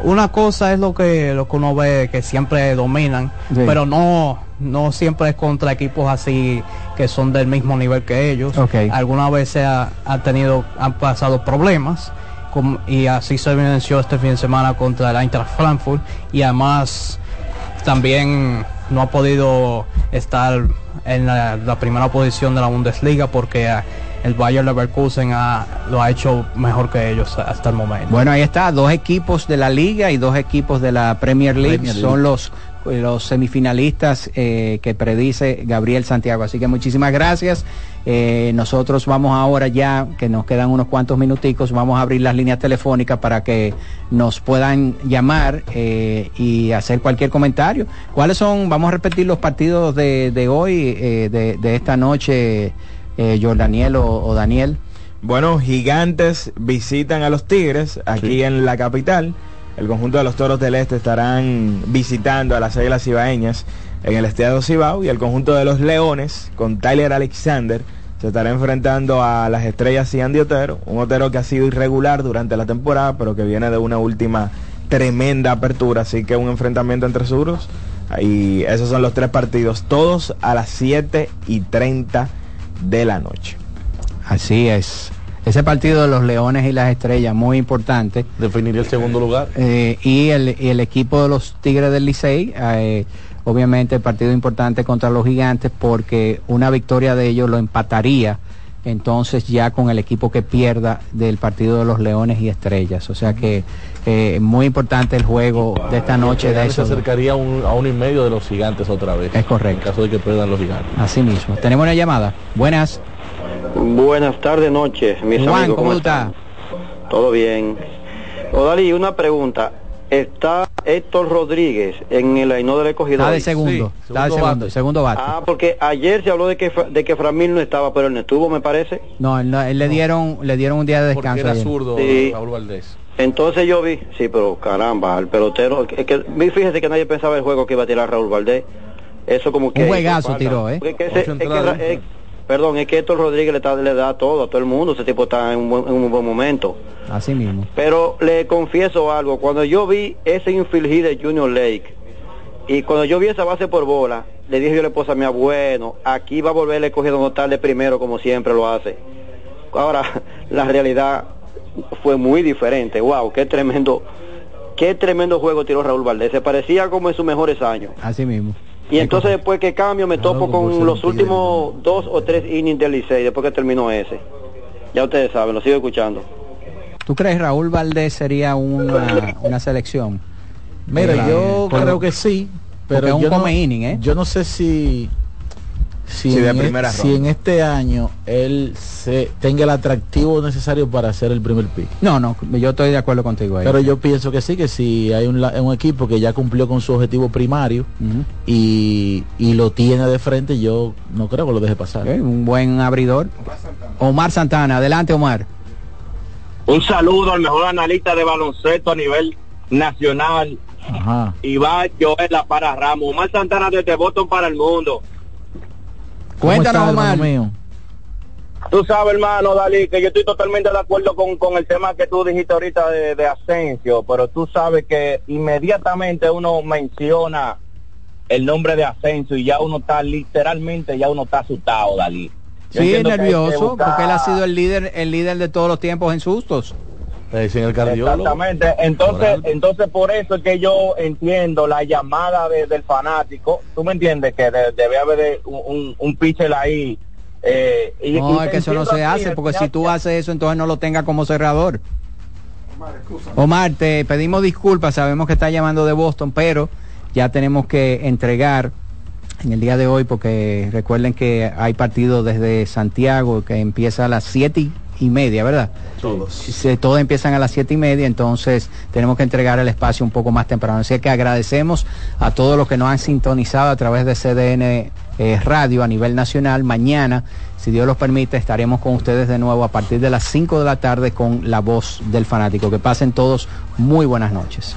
una cosa es lo que lo que uno ve que siempre dominan Sí. pero no no siempre es contra equipos así que son del mismo nivel que ellos Ok. algunas veces ha, ha tenido han pasado problemas como- y así se evidenció este fin de semana contra el Eintracht Frankfurt y además también no ha podido estar en la, la primera posición de la Bundesliga porque eh, el Bayer Leverkusen ha- lo ha hecho mejor que ellos hasta el momento. Bueno, ahí está, dos equipos de la liga y dos equipos de la Premier League Premier League. son los los semifinalistas eh, que predice Gabriel Santiago. Así que muchísimas gracias. Eh, nosotros vamos ahora ya, que nos quedan unos cuantos minuticos, vamos a abrir las líneas telefónicas para que nos puedan llamar eh, y hacer cualquier comentario. ¿Cuáles son, vamos a repetir los partidos de, de hoy, eh, de, de esta noche, Jordaniel o, o Daniel? Bueno, Gigantes visitan a los Tigres aquí en la capital. El conjunto de los Toros del Este estarán visitando a las Águilas Cibaeñas en el Estadio Cibao y el conjunto de los Leones con Tyler Alexander se estará enfrentando a las Estrellas y Andy Otero, un Otero que ha sido irregular durante la temporada, pero que viene de una última tremenda apertura, así que un enfrentamiento entre suros y esos son los tres partidos, todos a las 7 y 30 de la noche. Así es. Ese partido de los Leones y las Estrellas, muy importante. Definiría el segundo lugar. Eh, y, el, y el equipo de los Tigres del Licey, eh, obviamente partido importante contra los Gigantes porque una victoria de ellos lo empataría entonces ya con el equipo que pierda del partido de los Leones y Estrellas. O sea que eh, muy importante el juego de esta noche de se acercaría a, un, a uno y medio de los gigantes otra vez. Es correcto. En caso de que pierdan los gigantes. Así mismo. Tenemos una llamada. Buenas. Buenas tardes, noches, mis Juan, amigos. ¿cómo están? Todo bien. Odalí, una pregunta. ¿Está Héctor Rodríguez en el Ainó del Escogido? Está de segundo. está de segundo. Segundo bate. Ah, porque ayer se habló de que de que Framil no estaba, pero él no estuvo, me parece. No, él, no- él le dieron le dieron un día de Porque descanso. era ayer. zurdo Sí. Raúl Valdés. Entonces yo vi, sí, pero caramba, el pelotero, es que, fíjese que nadie pensaba el juego que iba a tirar Raúl Valdés. Eso como que... Un juegazo tiró, ¿eh? Porque que ese- es que es- perdón, es que Héctor Rodríguez le, está- le da todo a todo el mundo, ese tipo está en un buen, en un buen momento. Así mismo. Pero le confieso algo, cuando yo vi ese infield hit de Junior Lake y cuando yo vi esa base por bola, le dije yo a la esposa mía, bueno, aquí va a volver el cogido notar de primero como siempre lo hace. Ahora, <laughs> la realidad fue muy diferente. Wow, qué tremendo, qué tremendo juego tiró Raúl Valdés. Se parecía como en sus mejores años. Así mismo. Y entonces después que cambio me topo con los últimos dos o tres innings del Licey, después que terminó ese. Ya ustedes saben, lo sigo escuchando. ¿Tú crees Raúl Valdés sería una, una selección? Mira, yo creo que sí, pero es un yo, no, come inning, ¿eh? yo no sé si si, de en, e- primera si en este año él se tenga el atractivo necesario para hacer el primer pick. No, no, yo estoy de acuerdo contigo ahí. Pero yo pienso que sí, que si hay un, equipo que ya cumplió con su objetivo primario y, y lo tiene de frente, yo no creo que lo deje pasar. Un buen abridor. Omar Santana, adelante Omar. Un saludo al mejor analista de baloncesto a nivel nacional, Ajá. Iván Joel La para Ramos. Omar Santana desde Boston para el mundo. Cuéntanos, Omar. Tú sabes, hermano, Dalí, que yo estoy totalmente de acuerdo con, con el tema que tú dijiste ahorita de, de Asensio, pero tú sabes que inmediatamente uno menciona el nombre de Asensio y ya uno está literalmente, ya uno está asustado, Dalí. Yo Sí, que que nervioso, buscar- porque él ha sido el líder, el líder de todos los tiempos en sustos. Dicen el Exactamente. Entonces, entonces por eso es que yo entiendo la llamada de- del fanático. Tú me entiendes que de- debe haber de- un, un, un pitcher ahí. eh, y, No, y es que eso no se ti, hace, porque ya- si tú haces eso, entonces no lo tenga como cerrador. Omar, te pedimos disculpas, sabemos que está llamando de Boston, pero ya tenemos que entregar en el día de hoy, porque recuerden que hay partido desde Santiago que empieza a las siete y media, ¿verdad? Todos. Se- todos empiezan a las siete y media, entonces tenemos que entregar el espacio un poco más temprano. Así que agradecemos a todos los que nos han sintonizado a través de CDN eh, Radio a nivel nacional. Mañana, si Dios los permite, estaremos con ustedes de nuevo a partir de las 5 de la tarde con la voz del fanático. Que pasen todos muy buenas noches.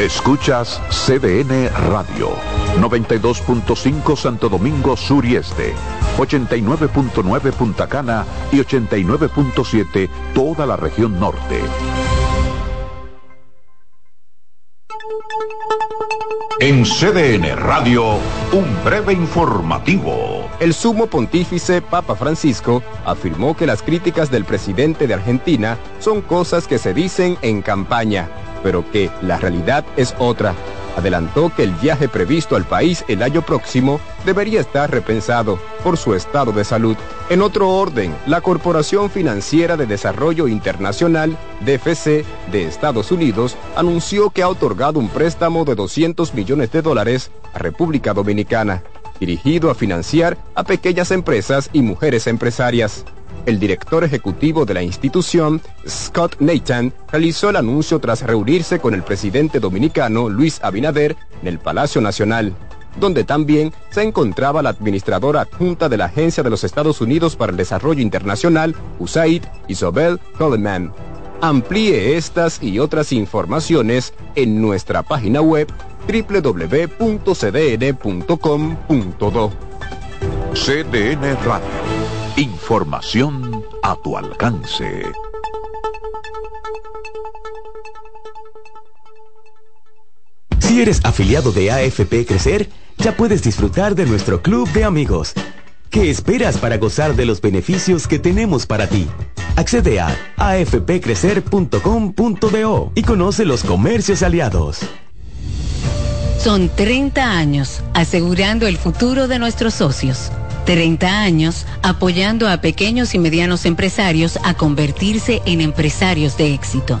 Escuchas CDN Radio, 92.5 Santo Domingo Sur y Este, 89.9 Punta Cana y 89.7 toda la región norte. En CDN Radio, un breve informativo. El sumo pontífice Papa Francisco afirmó que las críticas del presidente de Argentina son cosas que se dicen en campaña, pero que la realidad es otra. Adelantó que el viaje previsto al país el año próximo debería estar repensado por su estado de salud. En otro orden, la Corporación Financiera de Desarrollo Internacional, DFC, de Estados Unidos, anunció que ha otorgado un préstamo de 200 millones de dólares a República Dominicana, dirigido a financiar a pequeñas empresas y mujeres empresarias. El director ejecutivo de la institución, Scott Nathan, realizó el anuncio tras reunirse con el presidente dominicano Luis Abinader en el Palacio Nacional, donde también se encontraba la administradora adjunta de la Agencia de los Estados Unidos para el Desarrollo Internacional, USAID, Isobel Coleman. Amplíe estas y otras informaciones en nuestra página web www.cdn.com.do. CDN Radio. Información a tu alcance. Si eres afiliado de AFP Crecer, ya puedes disfrutar de nuestro club de amigos. ¿Qué esperas para gozar de los beneficios que tenemos para ti? Accede a afpcrecer.com.do y conoce los comercios aliados. Son 30 años asegurando el futuro de nuestros socios. 30 años apoyando a pequeños y medianos empresarios a convertirse en empresarios de éxito.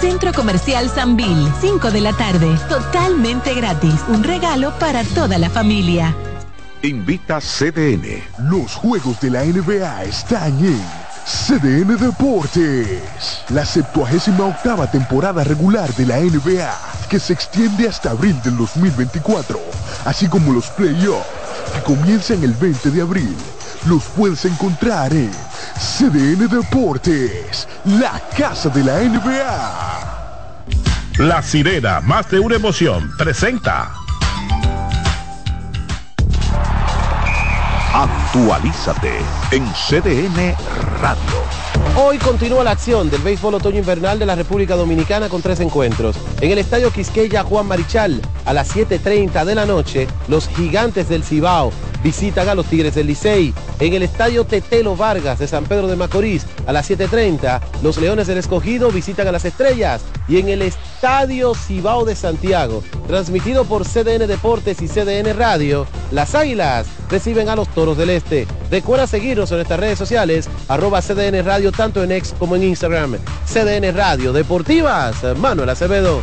Centro Comercial Sanvil, 5 de la tarde, totalmente gratis. Un regalo para toda la familia. Invita CDN. Los juegos de la NBA están en CDN Deportes. La 78 octava temporada regular de la NBA, que se extiende hasta abril del 2024, así como los playoffs, que comienzan el 20 de abril. Los puedes encontrar en CDN Deportes, la casa de la NBA. La sirena, más de una emoción, presenta. Actualízate en CDN Radio. Hoy continúa la acción del béisbol otoño invernal de la República Dominicana con tres encuentros. En el Estadio Quisqueya Juan Marichal, a las 7.30 de la noche, los gigantes del Cibao visitan a los Tigres del Licey. En el Estadio Tetelo Vargas de San Pedro de Macorís, a las 7.30, los Leones del Escogido visitan a las Estrellas. Y en el Estadio Cibao de Santiago, transmitido por CDN Deportes y CDN Radio, las Águilas reciben a los Toros del Este. Recuerda seguirnos en nuestras redes sociales, arroba CDN Radio, tanto en X como en Instagram. CDN Radio Deportivas, Manuel Acevedo.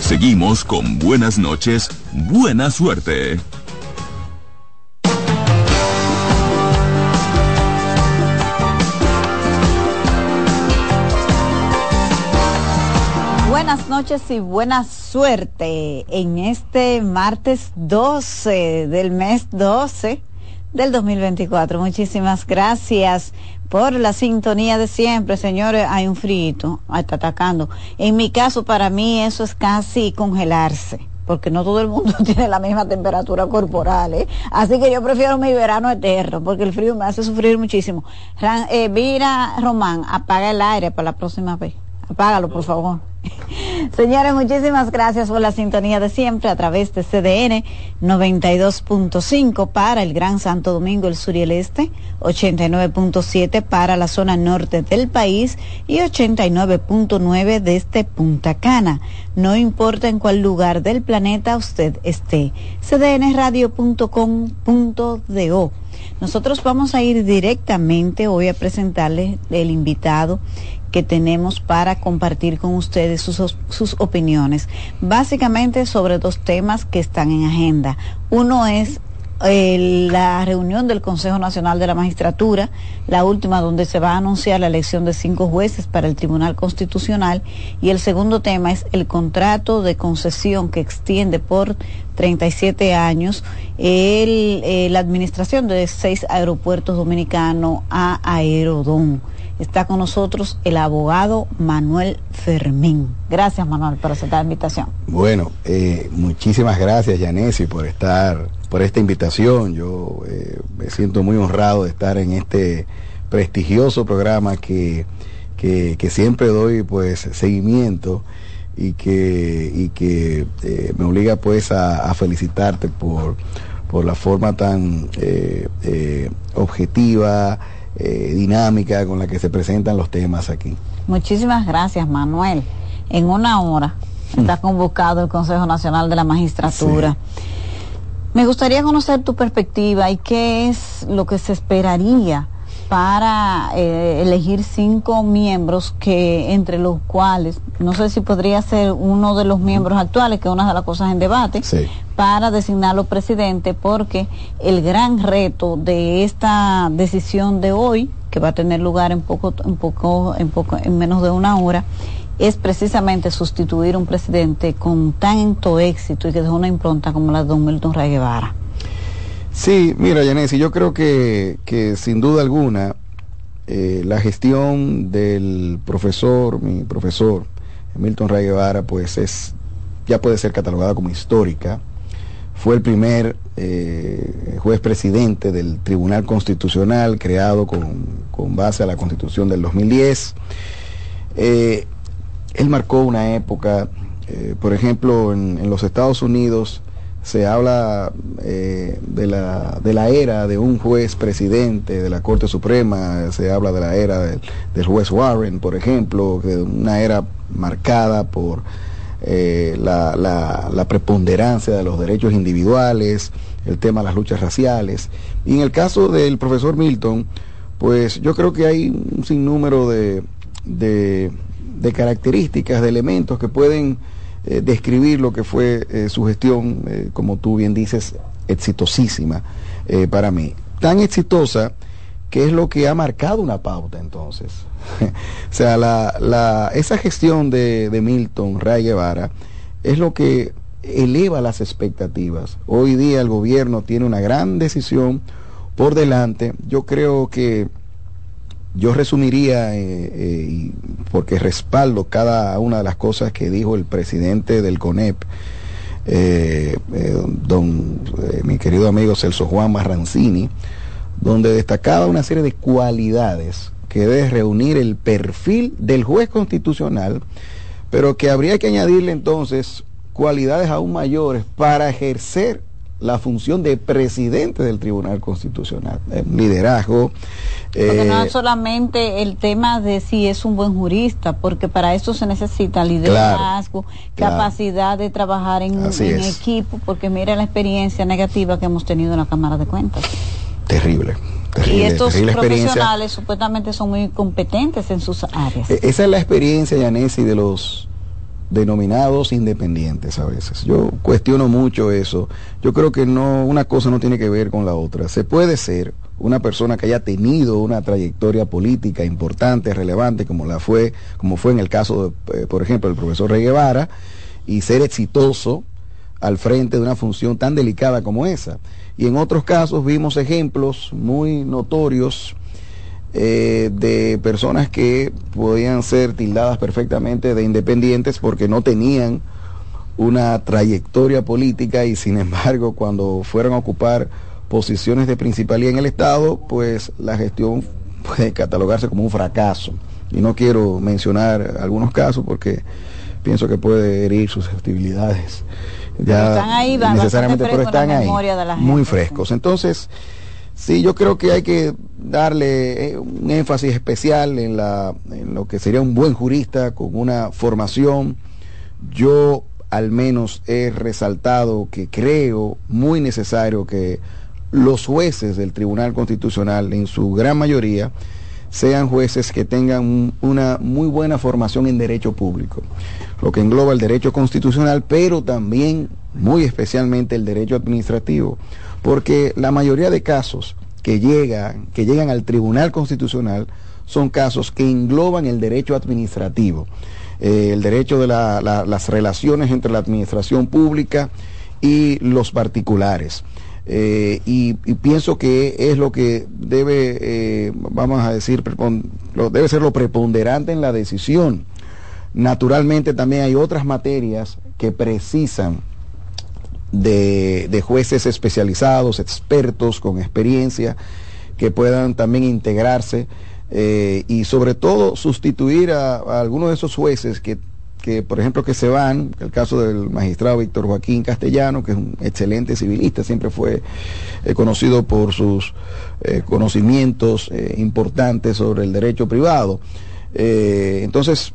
Seguimos con buenas noches, buena suerte. Buenas noches y buena suerte en este martes 12 del mes 12 del 2024. Muchísimas gracias por la sintonía de siempre, señores. Hay un frío, está atacando. En mi caso, para mí eso es casi congelarse porque no todo el mundo <laughs> tiene la misma temperatura corporal, ¿eh? Así que yo prefiero mi verano eterno, porque el frío me hace sufrir muchísimo. eh, mira, Román, apaga el aire para la próxima vez. Apágalo, por favor. <laughs> Señores, muchísimas gracias por la sintonía de siempre a través de CDN 92.5 para el Gran Santo Domingo, el sur y el este, 89.7 para la zona norte del país y 89.9 desde Punta Cana. No importa en cuál lugar del planeta usted esté. cdnradio.com.do. Nosotros vamos a ir directamente hoy a presentarle el invitado que tenemos para compartir con ustedes sus, sus opiniones, básicamente sobre dos temas que están en agenda. Uno es eh, la reunión del Consejo Nacional de la Magistratura, la última donde se va a anunciar la elección de cinco jueces para el Tribunal Constitucional, y el segundo tema es el contrato de concesión que extiende por 37 años el, eh, la administración de seis aeropuertos dominicanos a Aerodón está con nosotros el abogado Manuel Fermín. Gracias, Manuel, por aceptar la invitación. Bueno, eh, muchísimas gracias, Yanesi, por estar, por esta invitación. Yo eh, me siento muy honrado de estar en este prestigioso programa que, que, siempre doy pues seguimiento y que, y que eh, me obliga pues a, felicitarte por, por la forma tan objetiva, eh, dinámica con la que se presentan los temas aquí. Muchísimas gracias, Manuel. En una hora está convocado el Consejo Nacional de la Magistratura. Me gustaría conocer tu perspectiva y qué es lo que se esperaría para eh, elegir cinco miembros que entre los cuales no sé si podría ser uno de los miembros actuales que es una de las cosas en debate sí para designar presidente porque el gran reto de esta decisión de hoy que va a tener lugar en poco en poco en poco en menos de una hora es precisamente sustituir un presidente con tanto éxito y que dejó una impronta como la de don Milton Ray Guevara. Sí, mira, Yanesi, yo creo que, que sin duda alguna eh, la gestión del profesor, mi profesor, Milton Ray Guevara, pues es, ya puede ser catalogada como histórica fue el primer eh, juez presidente del Tribunal Constitucional creado con, base a la Constitución del 2010. Eh, él marcó una época, eh, por ejemplo, en, los Estados Unidos se habla de, la, de la era de un juez presidente de la Corte Suprema, se habla de la era del, del juez Warren, por ejemplo, una era marcada por eh, la, la, preponderancia de los derechos individuales, el tema de las luchas raciales. Y en el caso del profesor Milton, pues yo creo que hay un sinnúmero de, de, características, de elementos que pueden eh, describir lo que fue eh, su gestión, como tú bien dices, exitosísima para mí. Tan exitosa que es lo que ha marcado una pauta entonces. <laughs> o sea, la, esa gestión de, de Milton Ray Guevara es lo que eleva las expectativas. Hoy día el gobierno tiene una gran decisión por delante. Yo creo que yo resumiría, eh, eh, porque respaldo cada una de las cosas que dijo el presidente del CONEP, eh, don mi querido amigo Celso Juan Marrancini, donde destacaba una serie de cualidades que debe reunir el perfil del juez constitucional, pero que habría que añadirle entonces cualidades aún mayores para ejercer la función de presidente del Tribunal Constitucional, liderazgo. Porque no es eh, solamente el tema de si es un buen jurista, porque para eso se necesita liderazgo, capacidad de trabajar en, en equipo, porque mira la experiencia negativa que hemos tenido en la Cámara de Cuentas. Terrible. y estos profesionales supuestamente son muy competentes en sus áreas. E-, esa es la experiencia, Yanesi, de los denominados independientes a veces. Yo cuestiono mucho eso. Yo creo que no, una cosa no tiene que ver con la otra. Se puede ser una persona que haya tenido una trayectoria política importante, relevante, como la fue, como fue en el caso, de, eh, por ejemplo, del profesor Rey Guevara, y ser exitoso al frente de una función tan delicada como esa. Y en otros casos vimos ejemplos muy notorios eh, de personas que podían ser tildadas perfectamente de independientes porque no tenían una trayectoria política y sin embargo cuando fueron a ocupar posiciones de principalía en el Estado, pues la gestión puede catalogarse como un fracaso. Y no quiero mencionar algunos casos porque pienso que puede herir susceptibilidades ya están ahí, necesariamente, pero están ahí, muy frescos. Entonces, sí, yo creo que hay que darle eh, un énfasis especial en, la, en lo que sería un buen jurista con una formación. Yo al menos he resaltado que creo muy necesario que los jueces del Tribunal Constitucional, en su gran mayoría, sean jueces que tengan una muy buena formación en derecho público lo que engloba el derecho constitucional, pero también muy especialmente el derecho administrativo, porque la mayoría de casos que llegan, que llegan al Tribunal Constitucional son casos que engloban el derecho administrativo, eh, el derecho de las relaciones entre la administración pública y los particulares. Eh, y, pienso que es lo que debe, eh, vamos a decir, debe ser lo preponderante en la decisión Naturalmente también hay otras materias que precisan de, jueces especializados, expertos con experiencia, que puedan también integrarse eh, y sobre todo sustituir a, algunos de esos jueces que, por ejemplo, que se van, el caso del magistrado Víctor Joaquín Castellano, que es un excelente civilista, siempre fue eh, conocido por sus eh, conocimientos importantes sobre el derecho privado. entonces,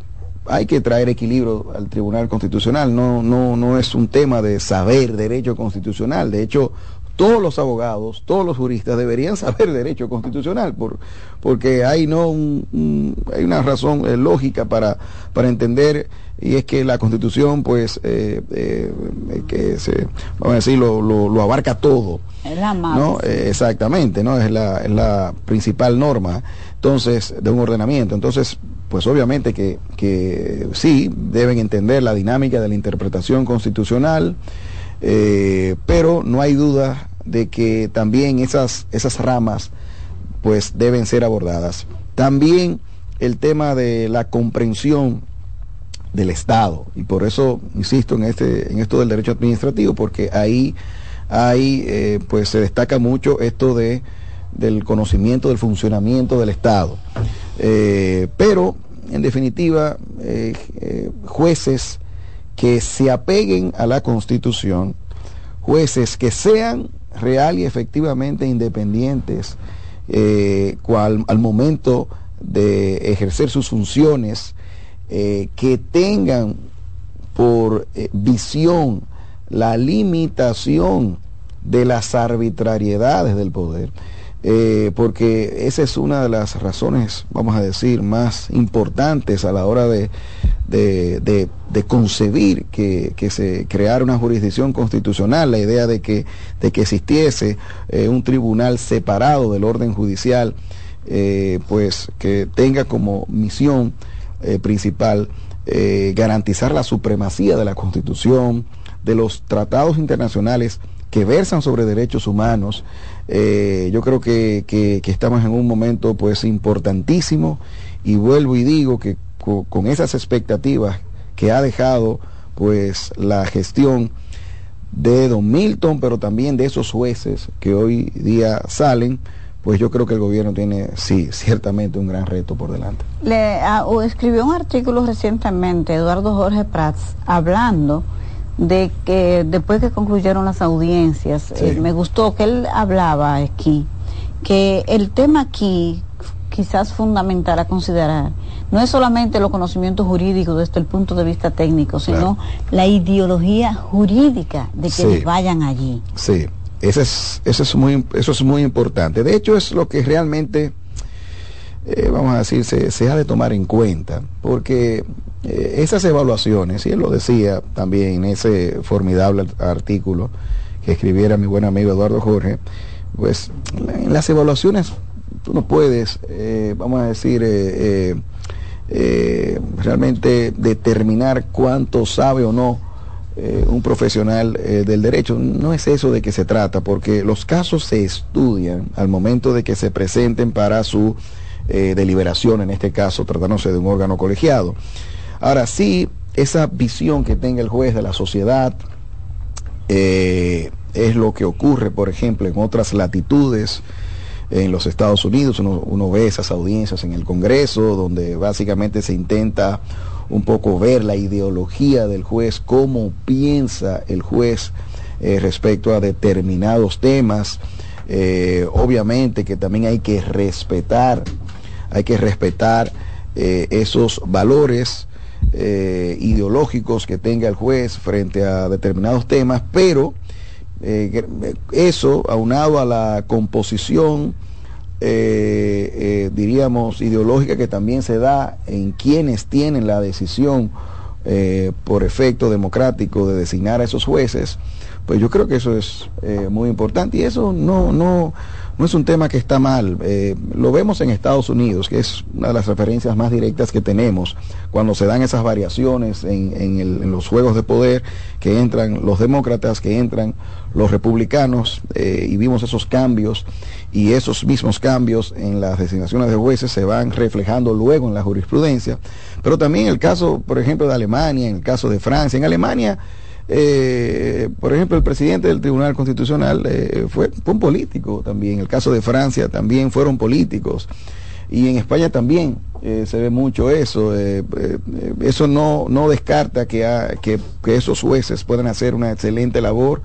hay que traer equilibrio al Tribunal Constitucional, no, no, no es un tema de saber derecho constitucional, de hecho todos los abogados, todos los juristas deberían <laughs> saber derecho constitucional, por, porque hay, no hay una razón eh, lógica para, para entender, y es que la constitución, pues, eh, eh, que se, vamos a decir, lo, lo, abarca todo. Es la más. ¿no? exactamente, ¿no? Es la, es la principal norma, entonces, de un ordenamiento. Entonces, pues obviamente que, que, sí, deben entender la dinámica de la interpretación constitucional, eh, pero no hay duda de que también esas, esas ramas pues deben ser abordadas. También el tema de la comprensión del Estado, y por eso insisto en, este, en esto del derecho administrativo, porque ahí, ahí eh, pues se destaca mucho esto de del conocimiento del funcionamiento del Estado. Eh, pero, en definitiva, eh, eh, jueces que se apeguen a la Constitución, jueces que sean real y efectivamente independientes al momento de ejercer sus funciones, que tengan por visión la limitación de las arbitrariedades del poder. Eh, porque esa es una de las razones, vamos a decir, más importantes a la hora de, de, concebir que, se creara una jurisdicción constitucional, la idea de que, de que existiese eh, un tribunal separado del orden judicial, eh, pues que tenga como misión principal garantizar la supremacía de la constitución, de los tratados internacionales que versan sobre derechos humanos. Eh, yo creo que, estamos en un momento pues importantísimo y vuelvo y digo que con, esas expectativas que ha dejado pues la gestión de Don Milton, pero también de esos jueces que hoy día salen, pues yo creo que el gobierno tiene, sí, ciertamente un gran reto por delante. Le ah, escribió un artículo recientemente Eduardo Jorge Prats hablando de que después que concluyeron las audiencias, eh, me gustó que él hablaba aquí, que el tema aquí quizás fundamental a considerar no es solamente los conocimientos jurídicos desde el punto de vista técnico, sino la ideología jurídica de que vayan allí. Sí, eso es, eso, es muy, eso es muy importante. De hecho, es lo que realmente, eh, vamos a decir, se, se ha de tomar en cuenta, porque eh, esas evaluaciones, y él lo decía también en ese formidable artículo que escribiera mi buen amigo Eduardo Jorge, pues en las evaluaciones tú no puedes, eh, vamos a decir, eh, realmente determinar cuánto sabe o no un profesional del derecho. No es eso de que se trata, porque los casos se estudian al momento de que se presenten para su deliberación, en este caso tratándose de un órgano colegiado. Ahora sí, esa visión que tenga el juez de la sociedad eh, es lo que ocurre, por ejemplo, en otras latitudes en los Estados Unidos. Uno, ve esas audiencias en el Congreso, donde básicamente se intenta un poco ver la ideología del juez, cómo piensa el juez eh, respecto a determinados temas. Eh, obviamente que también hay que respetar, hay que respetar esos valores eh, ideológicos que tenga el juez frente a determinados temas, pero eh, eso, aunado a la composición, eh, diríamos, ideológica que también se da en quienes tienen la decisión por efecto democrático de designar a esos jueces, pues yo creo que eso es muy importante y eso no, no, no es un tema que está mal. Eh, lo vemos en Estados Unidos, que es una de las referencias más directas que tenemos cuando se dan esas variaciones en, los juegos de poder, que entran los demócratas, que entran los republicanos, eh, y vimos esos cambios, y esos mismos cambios en las designaciones de jueces se van reflejando luego en la jurisprudencia. Pero también el caso, por ejemplo, de Alemania, en el caso de Francia. En Alemania, eh, por ejemplo, el presidente del Tribunal Constitucional eh, fue, un político también. El caso de Francia también fueron políticos. Y en España también eh, se ve mucho eso. eso no, no descarta que, que, esos jueces puedan hacer una excelente labor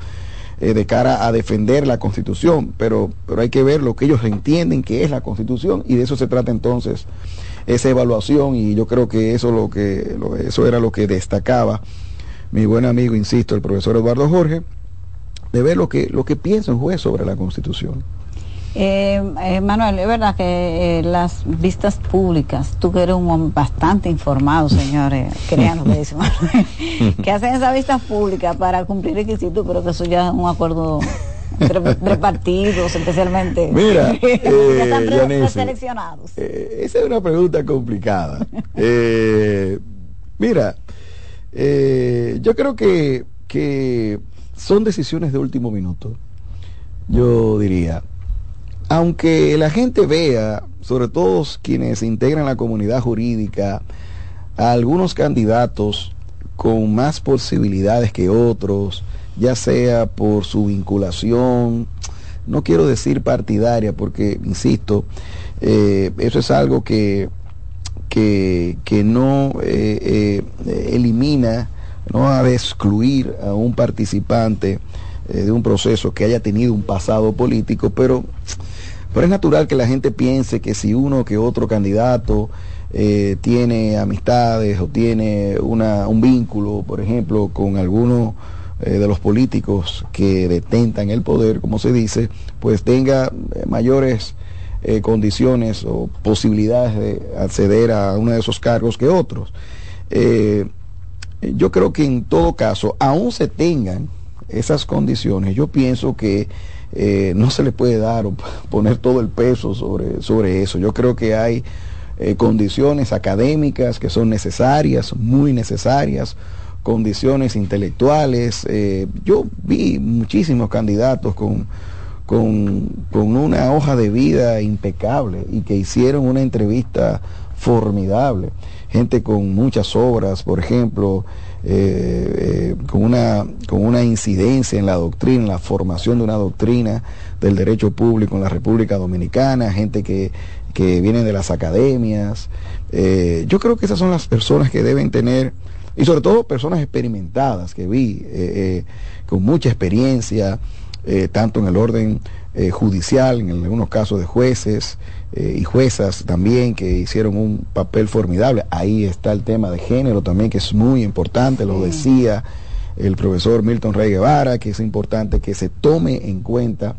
de cara a defender la Constitución, pero, pero hay que ver lo que ellos entienden que es la Constitución y de eso se trata entonces esa evaluación y yo creo que eso, lo que, eso era lo que destacaba mi buen amigo, insisto, el profesor Eduardo Jorge, de ver lo que, lo que piensa un juez sobre la Constitución. Eh, eh, Manuel, es verdad que eh, las vistas públicas, tú que eres un hombre bastante informado, señores, <laughs> crean lo que dice Manuel, <laughs> que hacen esas vistas públicas para cumplir requisitos, pero que eso ya es un acuerdo entre, <laughs> partidos, especialmente. Mira, que están eh, seleccionados. esa es una pregunta complicada. mira, eh, yo creo que, que son decisiones de último minuto, yo diría. Aunque la gente vea, sobre todo quienes integran la comunidad jurídica, a algunos candidatos con más posibilidades que otros, ya sea por su vinculación, no quiero decir partidaria, porque, insisto, eh, eso es algo que que, no eh, eh, elimina, no ha de excluir a un participante eh, de un proceso que haya tenido un pasado político, pero, pero es natural que la gente piense que si uno que otro candidato tiene amistades o tiene una, un vínculo, por ejemplo, con alguno de los políticos que detentan el poder, como se dice, pues tenga eh, condiciones o posibilidades de acceder a uno de esos cargos que otros. yo creo que en todo caso, aún se tengan esas condiciones, yo pienso que no se le puede dar o <laughs> poner todo el peso sobre, sobre eso. Yo creo que hay eh, condiciones académicas que son necesarias, muy necesarias, condiciones intelectuales. Eh, yo vi muchísimos candidatos con, con, con, una hoja de vida impecable y que hicieron una entrevista formidable. Gente con muchas obras, por ejemplo, eh, con, una, con una incidencia en la doctrina, en la formación de una doctrina del derecho público en la República Dominicana, gente que que vienen de las academias. Eh, yo creo que esas son las personas que deben tener, y sobre todo personas experimentadas que vi, eh, eh, con mucha experiencia, tanto en el orden judicial, en algunos casos de jueces y juezas también, que hicieron un papel formidable. Ahí está el tema de género también, que es muy importante, lo decía el profesor Milton Rey Guevara, que es importante que se tome en cuenta.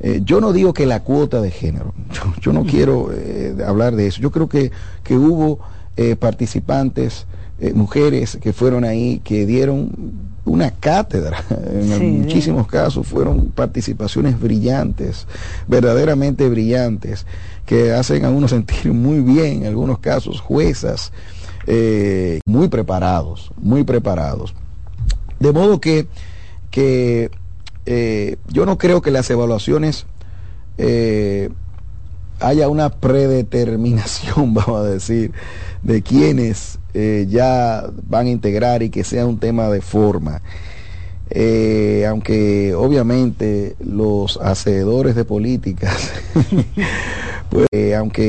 Eh, yo no digo que la cuota de género, <laughs> yo, no quiero eh, hablar de eso, yo creo que, que hubo eh, participantes, mujeres que fueron ahí, que dieron una cátedra, <laughs> en muchísimos casos fueron participaciones brillantes, verdaderamente brillantes, que hacen a uno <laughs> sentir muy bien, en algunos casos juezas, muy preparados, muy preparados. De modo que, que eh, yo no creo que las evaluaciones eh, haya una predeterminación, <laughs> vamos a decir, de quienes eh, ya van a integrar y que sea un tema de forma. aunque obviamente los hacedores de políticas, <laughs> pues aunque